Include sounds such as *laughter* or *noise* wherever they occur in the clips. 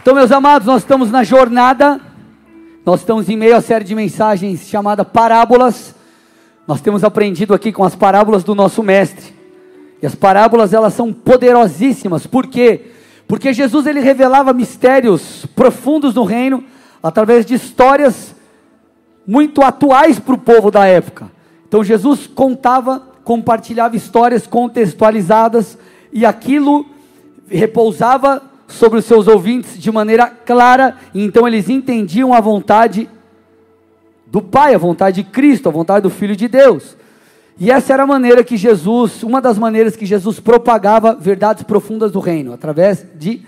Então, meus amados, nós estamos na jornada, nós estamos em meio à série de mensagens chamada Parábolas. Nós temos aprendido aqui com as parábolas do nosso mestre. E as parábolas, elas são poderosíssimas. Por quê? Porque Jesus ele revelava mistérios profundos no reino através de histórias muito atuais para o povo da época. Então Jesus contava, compartilhava histórias contextualizadas e aquilo repousava sobre os seus ouvintes de maneira clara, e então eles entendiam a vontade do Pai, a vontade de Cristo, a vontade do Filho de Deus. E essa era a maneira que Jesus, uma das maneiras que Jesus propagava verdades profundas do reino, através de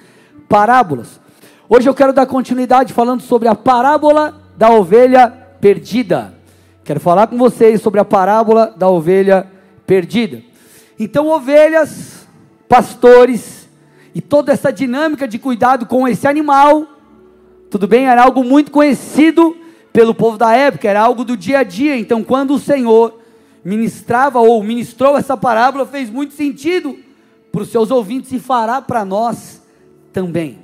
parábolas. Hoje eu quero dar continuidade falando sobre a parábola da ovelha perdida. Quero falar com vocês sobre a parábola da ovelha perdida. Então, ovelhas, pastores, e toda essa dinâmica de cuidado com esse animal, tudo bem? Era algo muito conhecido pelo povo da época, era algo do dia a dia. Então, quando o Senhor ministrava ou ministrou essa parábola, fez muito sentido para os seus ouvintes e fará para nós também.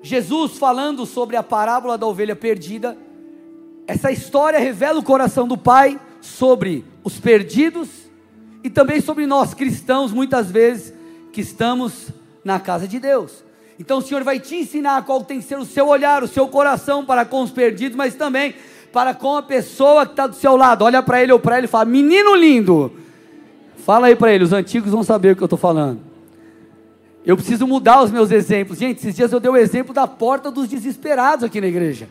Jesus falando sobre a parábola da ovelha perdida, essa história revela o coração do Pai sobre os perdidos e também sobre nós cristãos, muitas vezes que estamos na casa de Deus. Então o Senhor vai te ensinar qual tem que ser o seu olhar, o seu coração para com os perdidos, mas também para com a pessoa que está do seu lado. Olha para ele ou para ele e fala: Menino lindo, fala aí para ele, os antigos vão saber o que eu estou falando. Eu preciso mudar os meus exemplos. Gente, esses dias eu dei o exemplo da porta dos desesperados aqui na igreja.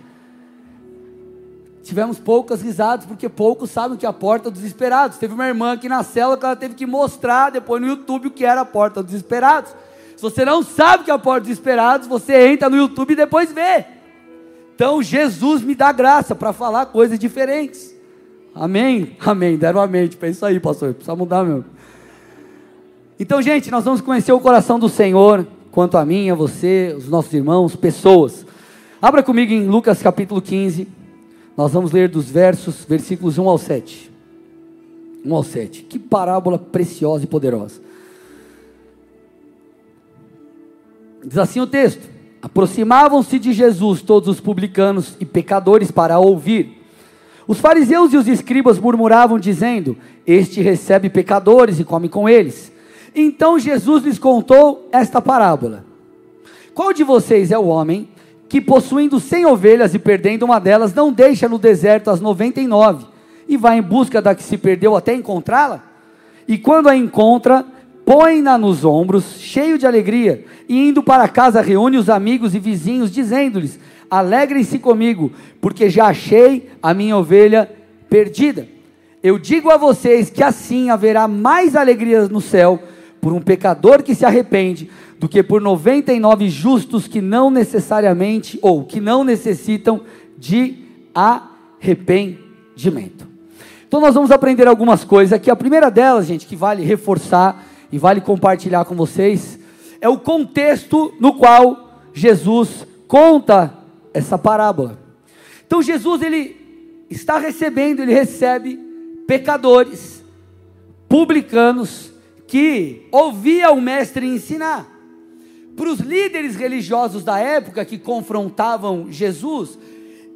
Tivemos poucas risadas, porque poucos sabem que é a porta dos desesperados. Teve uma irmã aqui na cela que ela teve que mostrar depois no YouTube o que era a porta dos desesperados. Se você não sabe o que é a porta dos desesperados, você entra no YouTube e depois vê. Então Jesus me dá graça para falar coisas diferentes. Amém? Amém. Deram a mente para isso aí, pastor. Precisa mudar mesmo. Então, gente, nós vamos conhecer o coração do Senhor, quanto a mim, a você, os nossos irmãos, pessoas. Abra comigo em Lucas capítulo 15. Nós vamos ler dos versos, versículos 1 ao 7. 1 ao 7. Que parábola preciosa e poderosa. Diz assim o texto: Aproximavam-se de Jesus todos os publicanos e pecadores para ouvir. Os fariseus e os escribas murmuravam, dizendo: Este recebe pecadores e come com eles. Então Jesus lhes contou esta parábola: Qual de vocês é o homem que possuindo cem ovelhas e perdendo uma delas, não deixa no deserto as noventa e nove, e vai em busca da que se perdeu até encontrá-la? E quando a encontra, põe-na nos ombros, cheio de alegria, e indo para casa reúne os amigos e vizinhos, dizendo-lhes: Alegrem-se comigo, porque já achei a minha ovelha perdida. Eu digo a vocês que assim haverá mais alegria no céu por um pecador que se arrepende do que por 99 justos que não necessariamente ou que não necessitam de arrependimento. Então nós vamos aprender algumas coisas aqui. A primeira delas, gente, que vale reforçar e vale compartilhar com vocês, é o contexto no qual Jesus conta essa parábola. Então Jesus ele está recebendo, ele recebe pecadores, publicanos que ouvia o mestre ensinar. Para os líderes religiosos da época que confrontavam Jesus,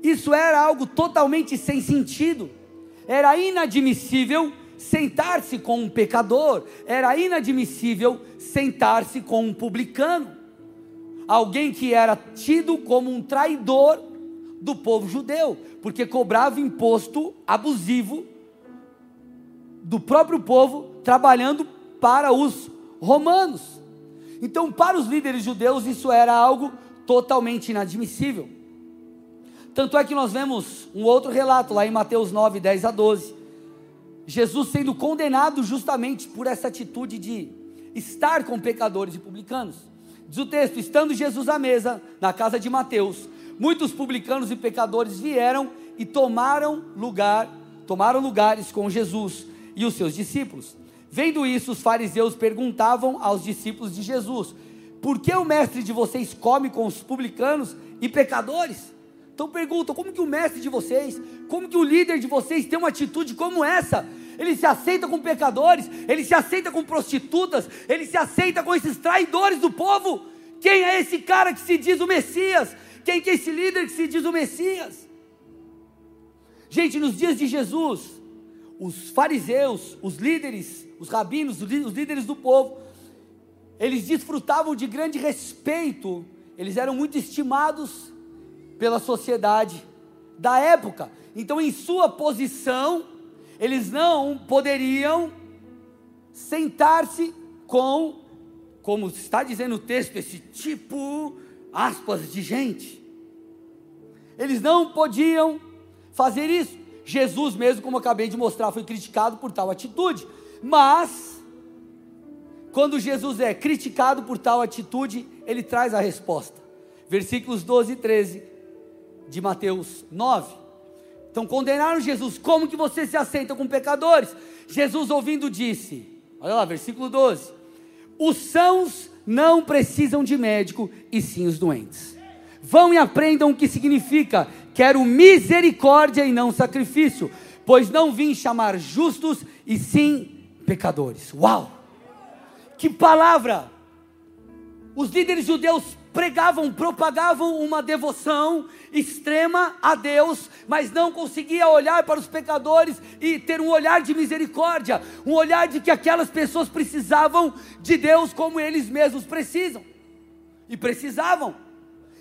isso era algo totalmente sem sentido. Era inadmissível sentar-se com um pecador, era inadmissível sentar-se com um publicano, alguém que era tido como um traidor do povo judeu, porque cobrava imposto abusivo do próprio povo, trabalhando para os romanos. Então, para os líderes judeus, isso era algo totalmente inadmissível. Tanto é que nós vemos um outro relato lá em Mateus 9, 10 a 12. Jesus sendo condenado justamente por essa atitude de estar com pecadores e publicanos. Diz o texto: estando Jesus à mesa, na casa de Mateus, muitos publicanos e pecadores vieram e tomaram lugar, tomaram lugares com Jesus e os seus discípulos. Vendo isso, os fariseus perguntavam aos discípulos de Jesus: Por que o mestre de vocês come com os publicanos e pecadores? Então perguntam: como que o mestre de vocês, como que o líder de vocês tem uma atitude como essa? Ele se aceita com pecadores, ele se aceita com prostitutas, ele se aceita com esses traidores do povo. Quem é esse cara que se diz o Messias? Quem que é esse líder que se diz o Messias? Gente, nos dias de Jesus, os fariseus, os líderes, os rabinos, os líderes do povo, eles desfrutavam de grande respeito, eles eram muito estimados pela sociedade da época. Então, em sua posição, eles não poderiam sentar-se com, como está dizendo o texto, esse tipo, aspas, de gente. Eles não podiam fazer isso. Jesus, mesmo como eu acabei de mostrar, foi criticado por tal atitude. Mas, quando Jesus é criticado por tal atitude, ele traz a resposta. Versículos 12 e 13 de Mateus 9. Então condenaram Jesus. Como que você se aceita com pecadores? Jesus ouvindo disse: Olha lá, versículo 12: Os sãos não precisam de médico, e sim os doentes. Vão e aprendam o que significa Quero misericórdia e não sacrifício, pois não vim chamar justos e sim pecadores. Uau! Que palavra! Os líderes judeus pregavam, propagavam uma devoção extrema a Deus, mas não conseguia olhar para os pecadores e ter um olhar de misericórdia, um olhar de que aquelas pessoas precisavam de Deus como eles mesmos precisam. E precisavam.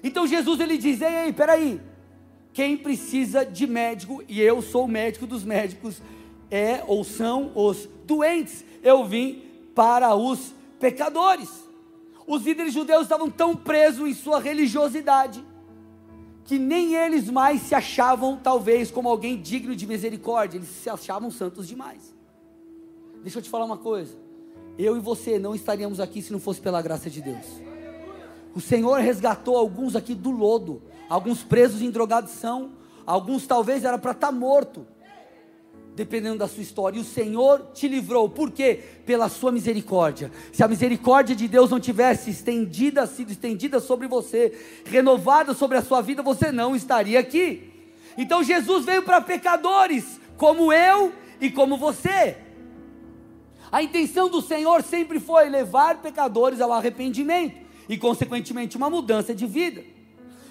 Então Jesus ele diz: "Ei, ei, peraí, quem precisa de médico, e eu sou o médico dos médicos, é ou são os doentes. Eu vim para os pecadores. Os líderes judeus estavam tão presos em sua religiosidade que nem eles mais se achavam, talvez, como alguém digno de misericórdia, eles se achavam santos demais. Deixa eu te falar uma coisa: eu e você não estaríamos aqui se não fosse pela graça de Deus. O Senhor resgatou alguns aqui do lodo, alguns presos em drogadição, alguns talvez era para estar tá morto, dependendo da sua história. E o Senhor te livrou, por quê? Pela sua misericórdia. Se a misericórdia de Deus não tivesse estendida, sido estendida sobre você, renovada sobre a sua vida, você não estaria aqui. Então Jesus veio para pecadores, como eu e como você. A intenção do Senhor sempre foi levar pecadores ao arrependimento e, consequentemente, uma mudança de vida.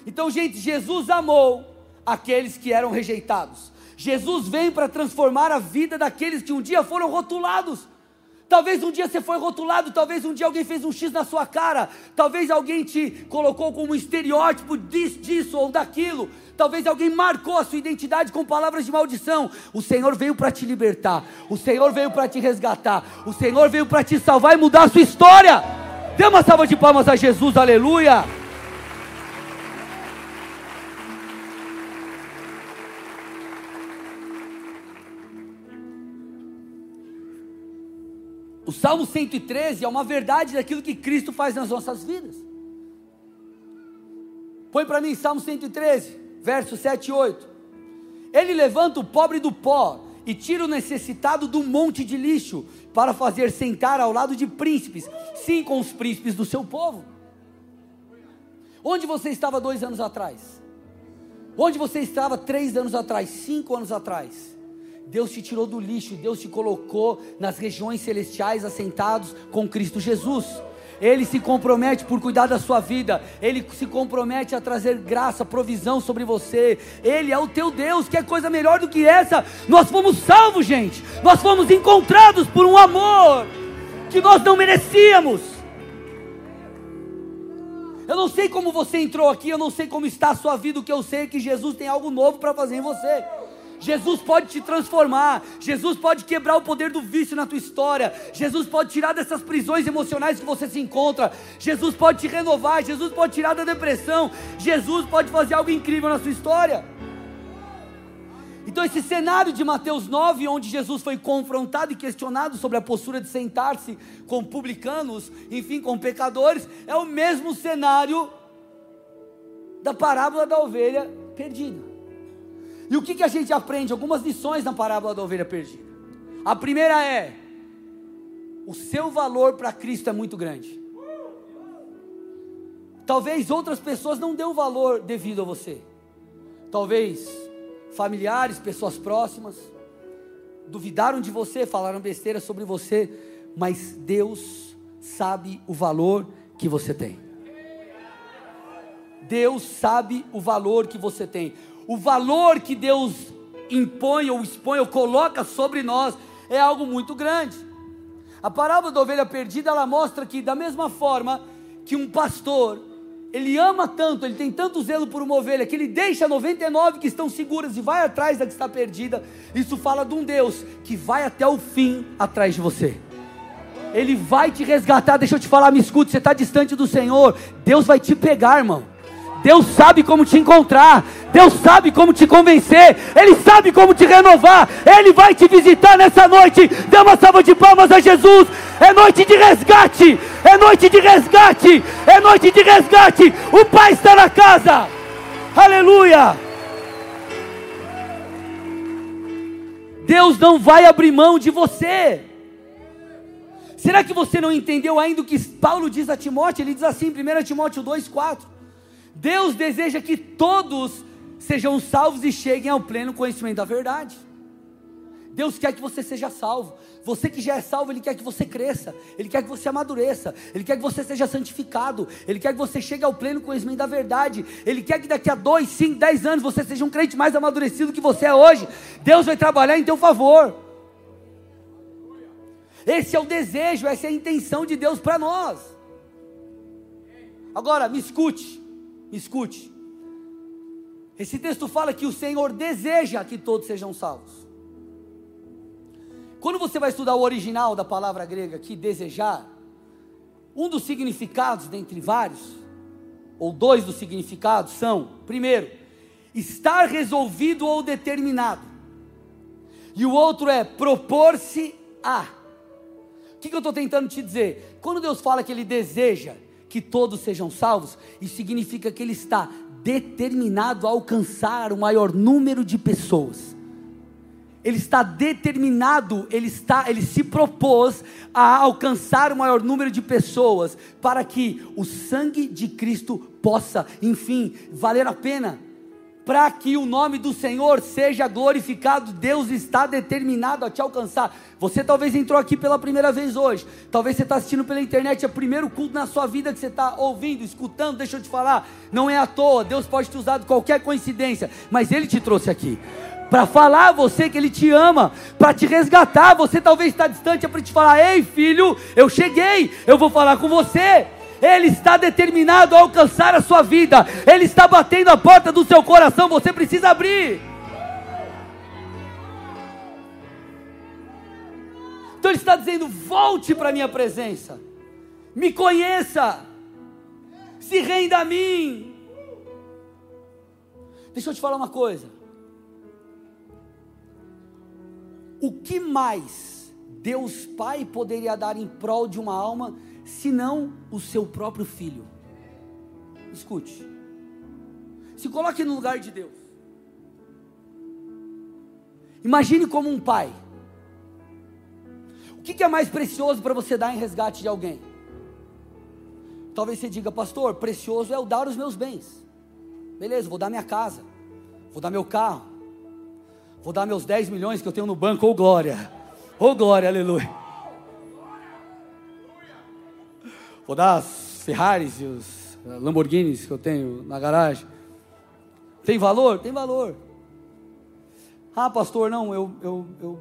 Então, gente, Jesus amou aqueles que eram rejeitados. Jesus vem para transformar a vida daqueles que um dia foram rotulados. Talvez um dia você foi rotulado, talvez um dia alguém fez um X na sua cara, talvez alguém te colocou como um estereótipo disso ou daquilo, talvez alguém marcou a sua identidade com palavras de maldição. O Senhor veio para te libertar, o Senhor veio para te resgatar, o Senhor veio para te salvar e mudar a sua história. Dê uma salva de palmas a Jesus, aleluia. O Salmo 113 é uma verdade daquilo que Cristo faz nas nossas vidas. Põe para mim Salmo 113, versos 7 e 8. Ele levanta o pobre do pó e tira o necessitado do monte de lixo para fazer sentar ao lado de príncipes, sim, com os príncipes do seu povo. Onde você estava dois anos atrás? Onde você estava três anos atrás, cinco anos atrás? Deus te tirou do lixo, Deus te colocou nas regiões celestiais assentados com Cristo Jesus. Ele se compromete por cuidar da sua vida, Ele se compromete a trazer graça, provisão sobre você. Ele é o teu Deus, que é coisa melhor do que essa. Nós fomos salvos, gente, nós fomos encontrados por um amor que nós não merecíamos. Eu não sei como você entrou aqui, eu não sei como está a sua vida, o que eu sei é que Jesus tem algo novo para fazer em você. Jesus pode te transformar, Jesus pode quebrar o poder do vício na tua história, Jesus pode tirar dessas prisões emocionais que você se encontra, Jesus pode te renovar, Jesus pode tirar da depressão, Jesus pode fazer algo incrível na sua história. Então, esse cenário de Mateus 9, onde Jesus foi confrontado e questionado sobre a postura de sentar-se com publicanos, enfim, com pecadores, é o mesmo cenário da parábola da ovelha perdida. E o que, que a gente aprende? Algumas lições na parábola da ovelha perdida. A primeira é: o seu valor para Cristo é muito grande. Talvez outras pessoas não dêem o valor devido a você. Talvez familiares, pessoas próximas, duvidaram de você, falaram besteira sobre você, mas Deus sabe o valor que você tem. Deus sabe o valor que você tem. O valor que Deus impõe ou expõe ou coloca sobre nós é algo muito grande. A parábola da ovelha perdida, ela mostra que da mesma forma que um pastor, ele ama tanto, ele tem tanto zelo por uma ovelha, que ele deixa 99 que estão seguras e vai atrás da que está perdida. Isso fala de um Deus que vai até o fim atrás de você. Ele vai te resgatar. Deixa eu te falar, me escute, você está distante do Senhor, Deus vai te pegar, irmão. Deus sabe como te encontrar, Deus sabe como te convencer, Ele sabe como te renovar, Ele vai te visitar nessa noite. Dê uma salva de palmas a Jesus. É noite de resgate, é noite de resgate, é noite de resgate. O Pai está na casa, aleluia. Deus não vai abrir mão de você. Será que você não entendeu ainda o que Paulo diz a Timóteo? Ele diz assim, 1 Timóteo 2,4. Deus deseja que todos sejam salvos e cheguem ao pleno conhecimento da verdade. Deus quer que você seja salvo. Você que já é salvo, Ele quer que você cresça. Ele quer que você amadureça. Ele quer que você seja santificado. Ele quer que você chegue ao pleno conhecimento da verdade. Ele quer que daqui a dois, cinco, dez anos você seja um crente mais amadurecido que você é hoje. Deus vai trabalhar em teu favor. Esse é o desejo, essa é a intenção de Deus para nós. Agora, me escute. Escute. Esse texto fala que o Senhor deseja que todos sejam salvos. Quando você vai estudar o original da palavra grega aqui, desejar, um dos significados, dentre vários, ou dois dos significados, são: primeiro, estar resolvido ou determinado, e o outro é propor-se a. O que, que eu estou tentando te dizer? Quando Deus fala que Ele deseja que todos sejam salvos, isso significa que ele está determinado a alcançar o maior número de pessoas. Ele está determinado, ele está, ele se propôs a alcançar o maior número de pessoas para que o sangue de Cristo possa, enfim, valer a pena para que o nome do Senhor seja glorificado, Deus está determinado a te alcançar. Você talvez entrou aqui pela primeira vez hoje, talvez você está assistindo pela internet, é o primeiro culto na sua vida que você está ouvindo, escutando. Deixa eu te falar, não é à toa, Deus pode te usar de qualquer coincidência, mas Ele te trouxe aqui. Para falar a você que Ele te ama, para te resgatar. Você talvez está distante, é para te falar: Ei filho, eu cheguei, eu vou falar com você. Ele está determinado a alcançar a sua vida, Ele está batendo a porta do seu coração, você precisa abrir. Então Ele está dizendo: volte para a minha presença, me conheça, se renda a mim. Deixa eu te falar uma coisa. O que mais Deus Pai poderia dar em prol de uma alma senão o seu próprio filho. Escute. Se coloque no lugar de Deus. Imagine como um pai. O que é mais precioso para você dar em resgate de alguém? Talvez você diga, pastor, precioso é o dar os meus bens. Beleza, vou dar minha casa, vou dar meu carro, vou dar meus 10 milhões que eu tenho no banco, ô oh, glória, ô oh, glória, aleluia. Vou dar as Ferraris e os eh, Lamborghinis que eu tenho na garagem. Tem valor? Tem valor. Ah, pastor, não, eu, eu, eu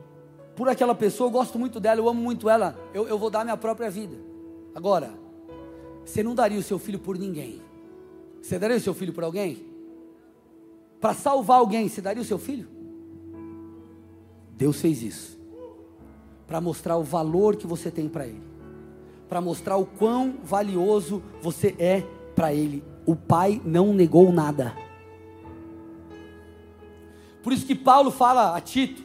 por aquela pessoa, eu gosto muito dela, eu amo muito ela, eu, eu vou dar minha própria vida. Agora, você não daria o seu filho por ninguém. Você daria o seu filho por alguém? Para salvar alguém, você daria o seu filho? Deus fez isso. Para mostrar o valor que você tem para Ele para mostrar o quão valioso você é para Ele. O Pai não negou nada. Por isso que Paulo fala a Tito,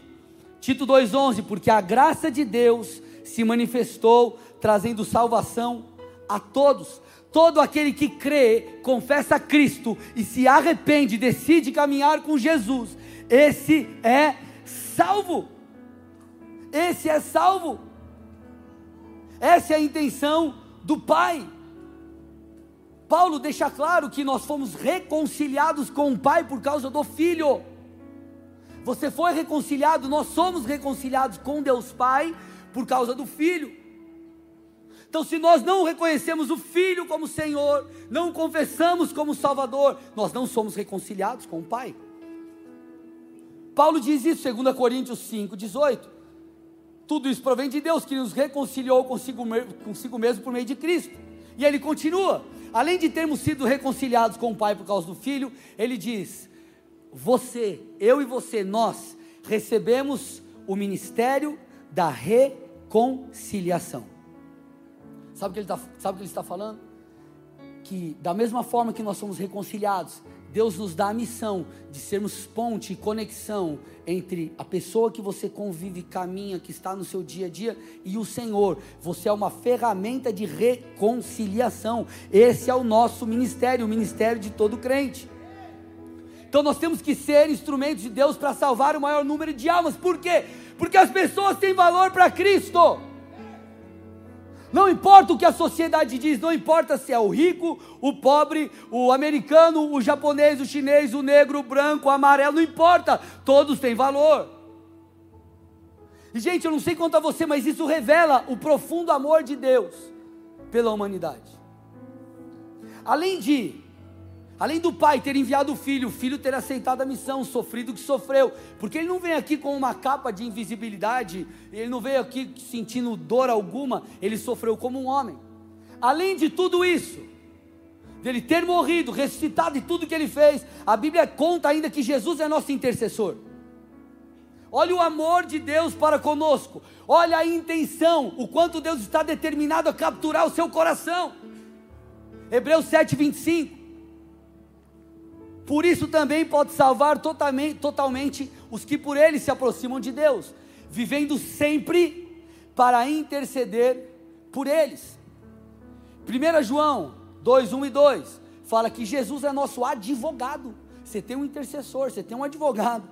Tito 2,11: porque a graça de Deus se manifestou, trazendo salvação a todos. Todo aquele que crê, confessa Cristo e se arrepende, decide caminhar com Jesus, esse é salvo. Esse é salvo. Essa é a intenção do Pai. Paulo deixa claro que nós fomos reconciliados com o Pai por causa do Filho. Você foi reconciliado, nós somos reconciliados com Deus Pai por causa do Filho. Então, se nós não reconhecemos o Filho como Senhor, não confessamos como Salvador, nós não somos reconciliados com o Pai. Paulo diz isso, 2 Coríntios 5, 18. Tudo isso provém de Deus, que nos reconciliou consigo, consigo mesmo por meio de Cristo. E ele continua: além de termos sido reconciliados com o Pai por causa do Filho, ele diz: Você, eu e você, nós recebemos o ministério da reconciliação. Sabe o que ele, tá, sabe o que ele está falando? Que da mesma forma que nós somos reconciliados, Deus nos dá a missão de sermos ponte e conexão entre a pessoa que você convive, caminha, que está no seu dia a dia e o Senhor. Você é uma ferramenta de reconciliação. Esse é o nosso ministério, o ministério de todo crente. Então nós temos que ser instrumentos de Deus para salvar o maior número de almas. Por quê? Porque as pessoas têm valor para Cristo. Não importa o que a sociedade diz, não importa se é o rico, o pobre, o americano, o japonês, o chinês, o negro, o branco, o amarelo, não importa, todos têm valor. E gente, eu não sei quanto a você, mas isso revela o profundo amor de Deus pela humanidade. Além de Além do pai ter enviado o filho, o filho ter aceitado a missão, sofrido o que sofreu, porque ele não vem aqui com uma capa de invisibilidade, ele não veio aqui sentindo dor alguma, ele sofreu como um homem. Além de tudo isso, dele ter morrido, ressuscitado e tudo que ele fez, a Bíblia conta ainda que Jesus é nosso intercessor. Olha o amor de Deus para conosco, olha a intenção, o quanto Deus está determinado a capturar o seu coração. Hebreus 7, 25. Por isso também pode salvar totalmente, totalmente os que por ele se aproximam de Deus, vivendo sempre para interceder por eles. 1 João 2, 1 e 2 fala que Jesus é nosso advogado. Você tem um intercessor, você tem um advogado.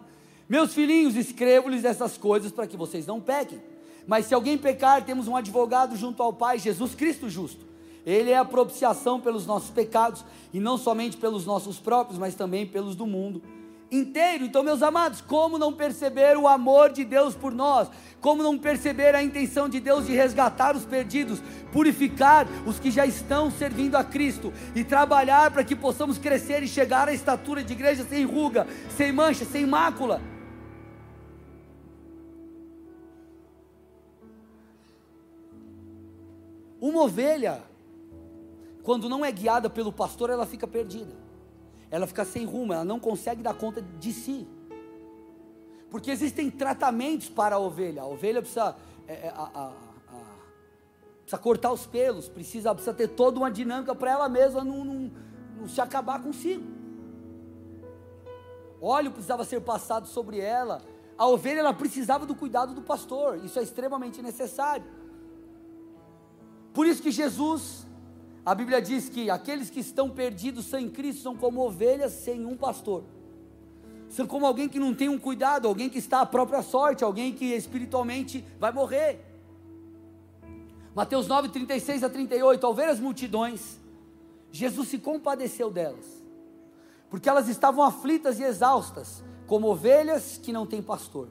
Meus filhinhos, escrevo-lhes essas coisas para que vocês não pequem. Mas se alguém pecar, temos um advogado junto ao Pai, Jesus Cristo justo ele é a propiciação pelos nossos pecados, e não somente pelos nossos próprios, mas também pelos do mundo inteiro. Então, meus amados, como não perceber o amor de Deus por nós? Como não perceber a intenção de Deus de resgatar os perdidos, purificar os que já estão servindo a Cristo e trabalhar para que possamos crescer e chegar à estatura de igreja sem ruga, sem mancha, sem mácula? Uma ovelha quando não é guiada pelo pastor, ela fica perdida. Ela fica sem rumo, ela não consegue dar conta de si. Porque existem tratamentos para a ovelha. A ovelha precisa, é, é a, a, a, precisa cortar os pelos, precisa, precisa ter toda uma dinâmica para ela mesma não, não, não se acabar consigo. Óleo precisava ser passado sobre ela. A ovelha ela precisava do cuidado do pastor. Isso é extremamente necessário. Por isso que Jesus a Bíblia diz que aqueles que estão perdidos sem Cristo são como ovelhas sem um pastor. São como alguém que não tem um cuidado, alguém que está à própria sorte, alguém que espiritualmente vai morrer. Mateus 9, 36 a 38, ao ver as multidões, Jesus se compadeceu delas, porque elas estavam aflitas e exaustas, como ovelhas que não têm pastor.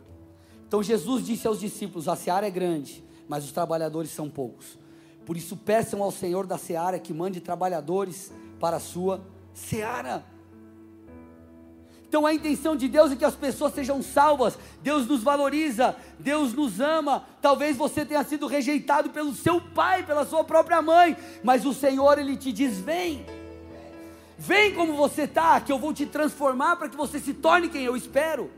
Então Jesus disse aos discípulos: A seara é grande, mas os trabalhadores são poucos. Por isso, peçam ao Senhor da seara que mande trabalhadores para a sua seara. Então a intenção de Deus é que as pessoas sejam salvas. Deus nos valoriza, Deus nos ama. Talvez você tenha sido rejeitado pelo seu pai, pela sua própria mãe, mas o Senhor ele te diz: "Vem. Vem como você está, que eu vou te transformar para que você se torne quem eu espero."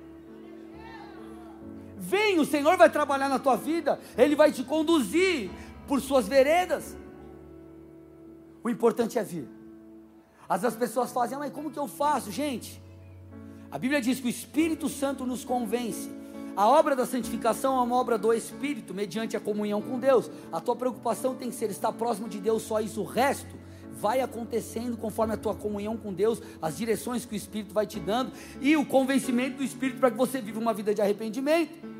Vem, o Senhor vai trabalhar na tua vida, Ele vai te conduzir, por suas veredas. O importante é vir. Às vezes as pessoas fazem, ah, mas como que eu faço, gente? A Bíblia diz que o Espírito Santo nos convence. A obra da santificação é uma obra do Espírito, mediante a comunhão com Deus. A tua preocupação tem que ser estar próximo de Deus, só isso. O resto vai acontecendo conforme a tua comunhão com Deus, as direções que o Espírito vai te dando e o convencimento do Espírito para que você viva uma vida de arrependimento.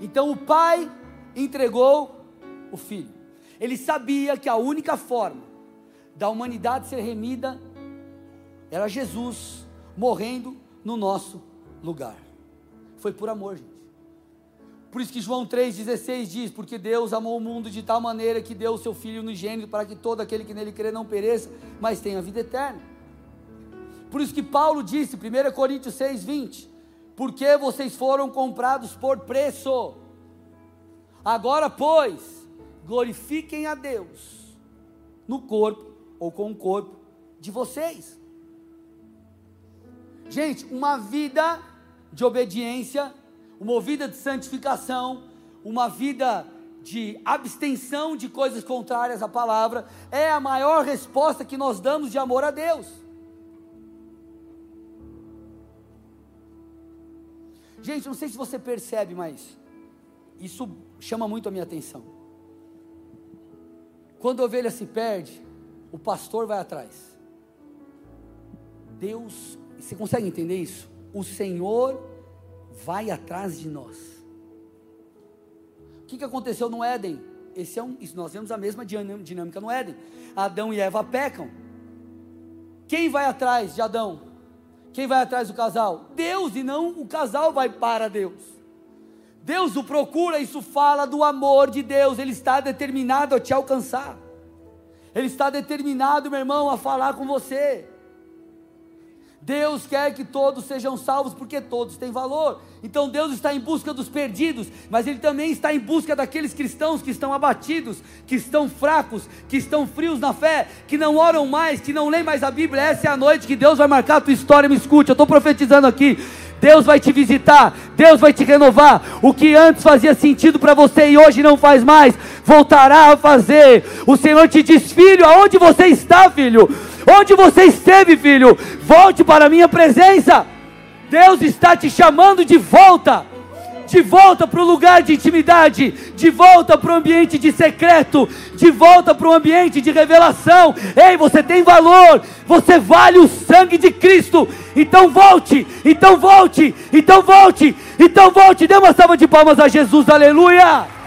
Então o pai entregou o filho. Ele sabia que a única forma da humanidade ser remida era Jesus morrendo no nosso lugar. Foi por amor, gente. Por isso que João 3,16 diz: Porque Deus amou o mundo de tal maneira que deu o seu Filho unigênito para que todo aquele que nele crê não pereça, mas tenha vida eterna. Por isso que Paulo disse, 1 Coríntios 6,20: Porque vocês foram comprados por preço. Agora, pois, glorifiquem a Deus no corpo ou com o corpo de vocês. Gente, uma vida de obediência uma vida de santificação, uma vida de abstenção de coisas contrárias à palavra, é a maior resposta que nós damos de amor a Deus. Gente, não sei se você percebe, mas isso chama muito a minha atenção. Quando a ovelha se perde, o pastor vai atrás. Deus, você consegue entender isso? O Senhor vai atrás de nós. O que, que aconteceu no Éden? Esse é um, nós vemos a mesma dinâmica no Éden. Adão e Eva pecam. Quem vai atrás de Adão? Quem vai atrás do casal? Deus, e não o casal vai para Deus. Deus o procura, isso fala do amor de Deus, Ele está determinado a te alcançar. Ele está determinado, meu irmão, a falar com você. Deus quer que todos sejam salvos porque todos têm valor. Então Deus está em busca dos perdidos, mas Ele também está em busca daqueles cristãos que estão abatidos, que estão fracos, que estão frios na fé, que não oram mais, que não leem mais a Bíblia. Essa é a noite que Deus vai marcar a tua história. Me escute, eu estou profetizando aqui. Deus vai te visitar, Deus vai te renovar. O que antes fazia sentido para você e hoje não faz mais, voltará a fazer. O Senhor te diz, filho, aonde você está, filho? Onde você esteve, filho? Volte para a minha presença. Deus está te chamando de volta. De volta para o lugar de intimidade, de volta para o ambiente de secreto, de volta para o ambiente de revelação. Ei, você tem valor, você vale o sangue de Cristo. Então volte, então volte, então volte, então volte. Dê uma salva de palmas a Jesus, aleluia.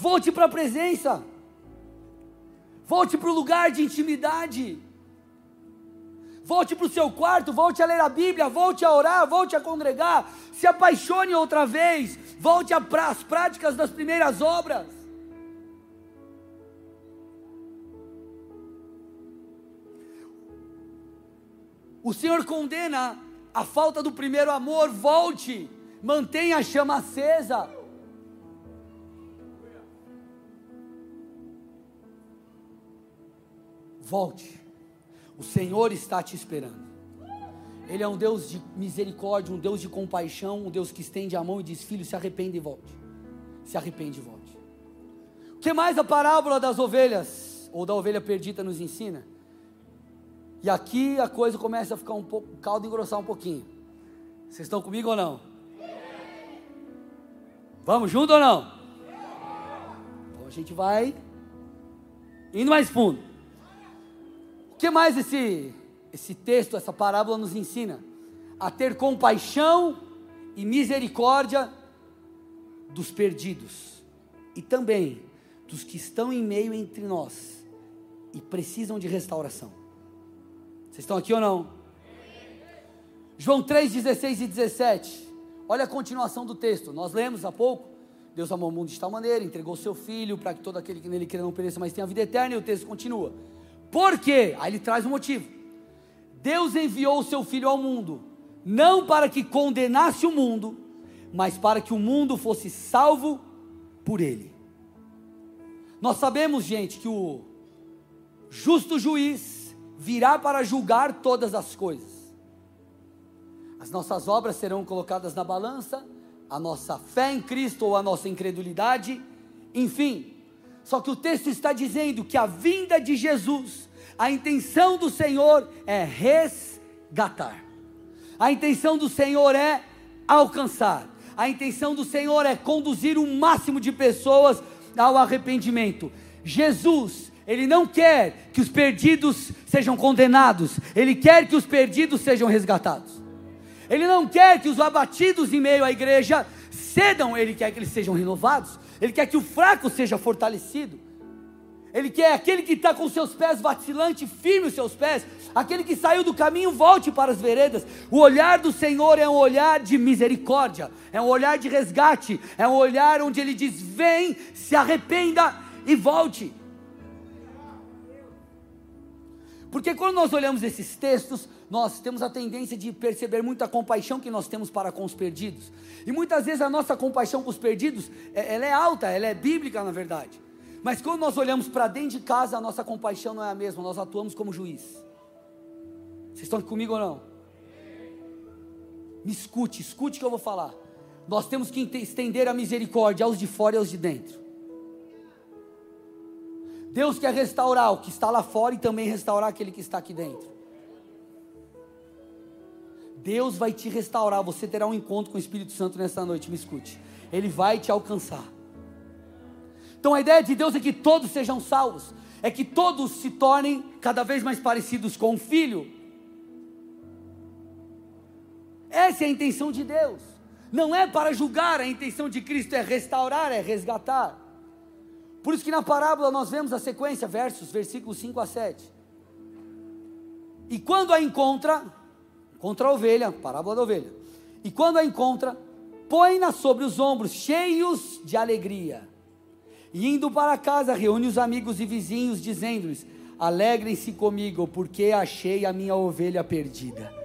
Volte para a presença. Volte para o lugar de intimidade. Volte para o seu quarto, volte a ler a Bíblia, volte a orar, volte a congregar. Se apaixone outra vez. Volte às práticas das primeiras obras. O Senhor condena a falta do primeiro amor. Volte, mantenha a chama acesa. Volte. O Senhor está te esperando. Ele é um Deus de misericórdia, um Deus de compaixão, um Deus que estende a mão e diz: Filho, se arrepende e volte. Se arrepende e volte. O que mais a parábola das ovelhas, ou da ovelha perdida, nos ensina? E aqui a coisa começa a ficar um pouco, o caldo engrossar um pouquinho. Vocês estão comigo ou não? Vamos junto ou não? Então a gente vai indo mais fundo que mais esse, esse texto, essa parábola nos ensina? A ter compaixão e misericórdia dos perdidos e também dos que estão em meio entre nós e precisam de restauração. Vocês estão aqui ou não? João 3, 16 e 17. Olha a continuação do texto. Nós lemos há pouco. Deus amou o mundo de tal maneira, entregou seu filho para que todo aquele que nele crê não pereça, mas tenha vida eterna. E o texto continua. Por quê? Aí ele traz um motivo. Deus enviou o seu filho ao mundo, não para que condenasse o mundo, mas para que o mundo fosse salvo por ele. Nós sabemos, gente, que o justo juiz virá para julgar todas as coisas. As nossas obras serão colocadas na balança, a nossa fé em Cristo ou a nossa incredulidade, enfim, só que o texto está dizendo que a vinda de Jesus, a intenção do Senhor é resgatar. A intenção do Senhor é alcançar. A intenção do Senhor é conduzir o máximo de pessoas ao arrependimento. Jesus, ele não quer que os perdidos sejam condenados, ele quer que os perdidos sejam resgatados. Ele não quer que os abatidos em meio à igreja cedam, ele quer que eles sejam renovados. Ele quer que o fraco seja fortalecido. Ele quer aquele que está com seus pés vacilantes, firme os seus pés, aquele que saiu do caminho, volte para as veredas. O olhar do Senhor é um olhar de misericórdia, é um olhar de resgate, é um olhar onde Ele diz: vem, se arrependa e volte. Porque quando nós olhamos esses textos, nós temos a tendência de perceber muita compaixão que nós temos para com os perdidos. E muitas vezes a nossa compaixão com os perdidos, é, ela é alta, ela é bíblica na verdade. Mas quando nós olhamos para dentro de casa, a nossa compaixão não é a mesma, nós atuamos como juiz. Vocês estão aqui comigo ou não? Me escute, escute o que eu vou falar. Nós temos que estender a misericórdia aos de fora e aos de dentro. Deus quer restaurar o que está lá fora e também restaurar aquele que está aqui dentro. Deus vai te restaurar. Você terá um encontro com o Espírito Santo nessa noite. Me escute. Ele vai te alcançar. Então a ideia de Deus é que todos sejam salvos. É que todos se tornem cada vez mais parecidos com o Filho. Essa é a intenção de Deus. Não é para julgar, a intenção de Cristo é restaurar, é resgatar. Por isso que na parábola nós vemos a sequência, versos, versículos 5 a 7. E quando a encontra, contra a ovelha, parábola da ovelha. E quando a encontra, põe-na sobre os ombros, cheios de alegria. E indo para casa, reúne os amigos e vizinhos, dizendo-lhes: Alegrem-se comigo, porque achei a minha ovelha perdida.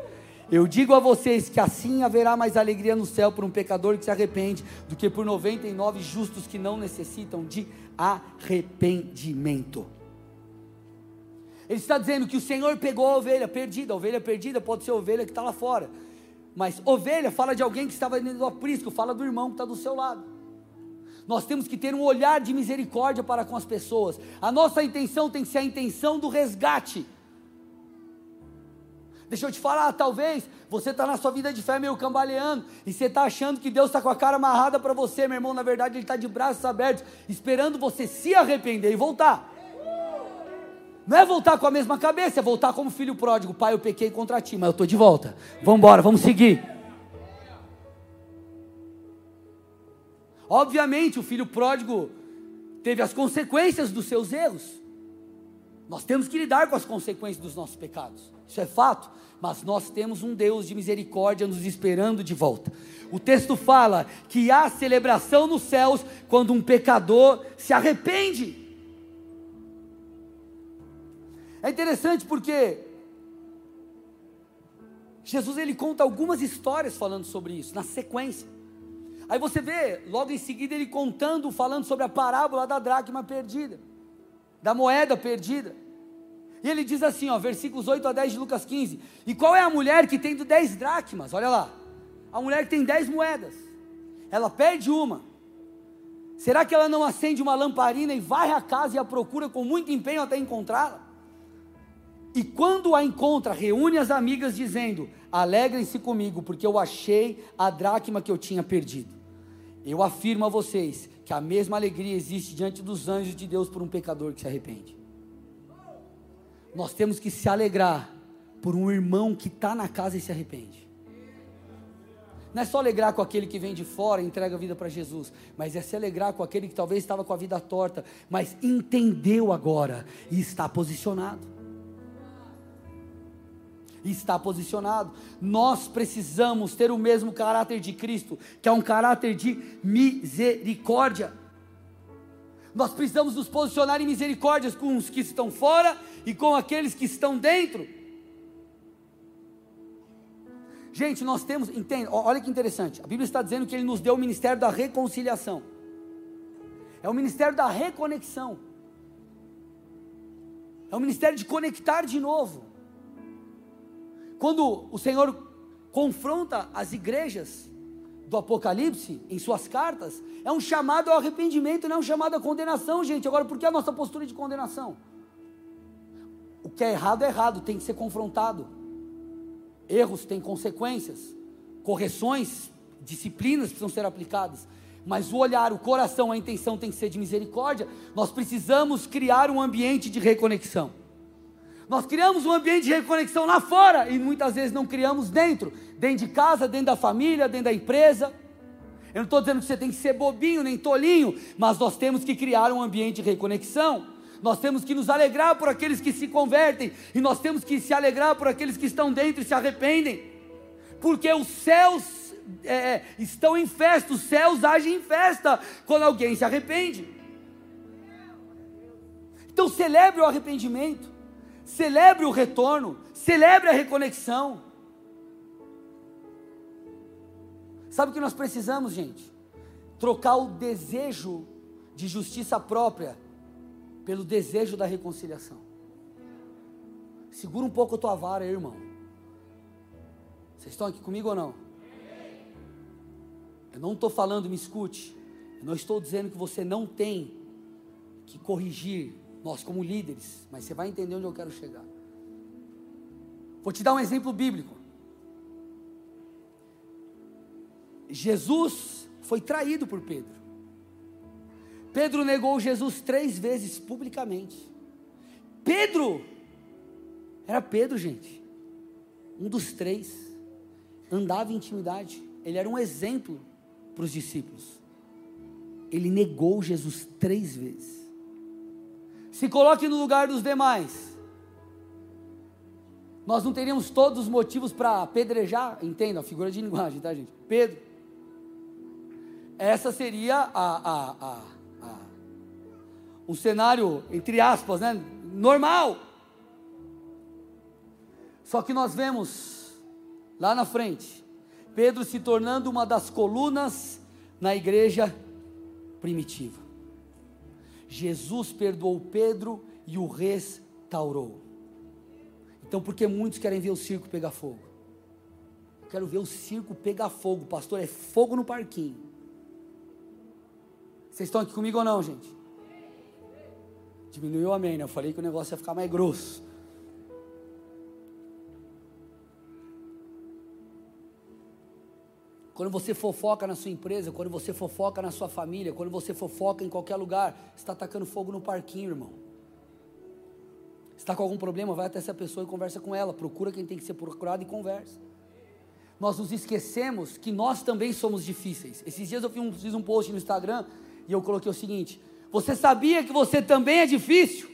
Eu digo a vocês que assim haverá mais alegria no céu por um pecador que se arrepende do que por 99 justos que não necessitam de arrependimento. Ele está dizendo que o Senhor pegou a ovelha perdida. A ovelha perdida pode ser a ovelha que está lá fora. Mas ovelha fala de alguém que estava dentro do aprisco, fala do irmão que está do seu lado. Nós temos que ter um olhar de misericórdia para com as pessoas. A nossa intenção tem que ser a intenção do resgate. Deixa eu te falar, talvez você está na sua vida de fé meio cambaleando e você está achando que Deus está com a cara amarrada para você, meu irmão. Na verdade, Ele está de braços abertos, esperando você se arrepender e voltar. Não é voltar com a mesma cabeça, é voltar como filho pródigo. Pai, eu pequei contra ti, mas eu estou de volta. Vamos embora, vamos seguir. Obviamente, o filho pródigo teve as consequências dos seus erros. Nós temos que lidar com as consequências dos nossos pecados. Isso é fato. Mas nós temos um Deus de misericórdia nos esperando de volta. O texto fala que há celebração nos céus quando um pecador se arrepende. É interessante porque Jesus ele conta algumas histórias falando sobre isso, na sequência. Aí você vê, logo em seguida, ele contando, falando sobre a parábola da dracma perdida, da moeda perdida. E ele diz assim, ó, versículos 8 a 10 de Lucas 15: E qual é a mulher que tem 10 dracmas? Olha lá, a mulher que tem 10 moedas, ela perde uma. Será que ela não acende uma lamparina e varre a casa e a procura com muito empenho até encontrá-la? E quando a encontra, reúne as amigas, dizendo: Alegrem-se comigo, porque eu achei a dracma que eu tinha perdido. Eu afirmo a vocês que a mesma alegria existe diante dos anjos de Deus por um pecador que se arrepende. Nós temos que se alegrar por um irmão que está na casa e se arrepende. Não é só alegrar com aquele que vem de fora e entrega a vida para Jesus, mas é se alegrar com aquele que talvez estava com a vida torta, mas entendeu agora e está posicionado está posicionado. Nós precisamos ter o mesmo caráter de Cristo, que é um caráter de misericórdia. Nós precisamos nos posicionar em misericórdia com os que estão fora e com aqueles que estão dentro. Gente, nós temos, entende, olha que interessante, a Bíblia está dizendo que Ele nos deu o ministério da reconciliação, é o ministério da reconexão, é o ministério de conectar de novo. Quando o Senhor confronta as igrejas do Apocalipse em suas cartas, é um chamado ao arrependimento, não é um chamado à condenação, gente. Agora, por que a nossa postura de condenação? O que é errado é errado, tem que ser confrontado. Erros têm consequências, correções, disciplinas precisam ser aplicadas. Mas o olhar, o coração, a intenção tem que ser de misericórdia. Nós precisamos criar um ambiente de reconexão. Nós criamos um ambiente de reconexão lá fora e muitas vezes não criamos dentro, dentro de casa, dentro da família, dentro da empresa. Eu não estou dizendo que você tem que ser bobinho nem tolinho, mas nós temos que criar um ambiente de reconexão. Nós temos que nos alegrar por aqueles que se convertem, e nós temos que se alegrar por aqueles que estão dentro e se arrependem, porque os céus é, estão em festa, os céus agem em festa quando alguém se arrepende. Então celebre o arrependimento, celebre o retorno, celebre a reconexão. Sabe o que nós precisamos, gente? Trocar o desejo de justiça própria pelo desejo da reconciliação. Segura um pouco a tua vara, irmão. Vocês estão aqui comigo ou não? Eu não estou falando, me escute. Eu não estou dizendo que você não tem que corrigir nós como líderes, mas você vai entender onde eu quero chegar. Vou te dar um exemplo bíblico. Jesus foi traído por Pedro. Pedro negou Jesus três vezes publicamente. Pedro, era Pedro, gente, um dos três, andava em intimidade, ele era um exemplo para os discípulos. Ele negou Jesus três vezes. Se coloque no lugar dos demais. Nós não teríamos todos os motivos para apedrejar, entenda a figura de linguagem, tá, gente? Pedro. Essa seria a, a, a, a um cenário, entre aspas, né? Normal. Só que nós vemos lá na frente, Pedro se tornando uma das colunas na igreja primitiva. Jesus perdoou Pedro e o restaurou. Então, porque muitos querem ver o circo pegar fogo? Eu quero ver o circo pegar fogo, pastor. É fogo no parquinho. Vocês estão aqui comigo ou não, gente? Diminuiu amém, né? Eu falei que o negócio ia ficar mais grosso. Quando você fofoca na sua empresa, quando você fofoca na sua família, quando você fofoca em qualquer lugar, está atacando fogo no parquinho, irmão. Está com algum problema, vai até essa pessoa e conversa com ela. Procura quem tem que ser procurado e conversa. Nós nos esquecemos que nós também somos difíceis. Esses dias eu fiz um, fiz um post no Instagram e eu coloquei o seguinte: Você sabia que você também é difícil?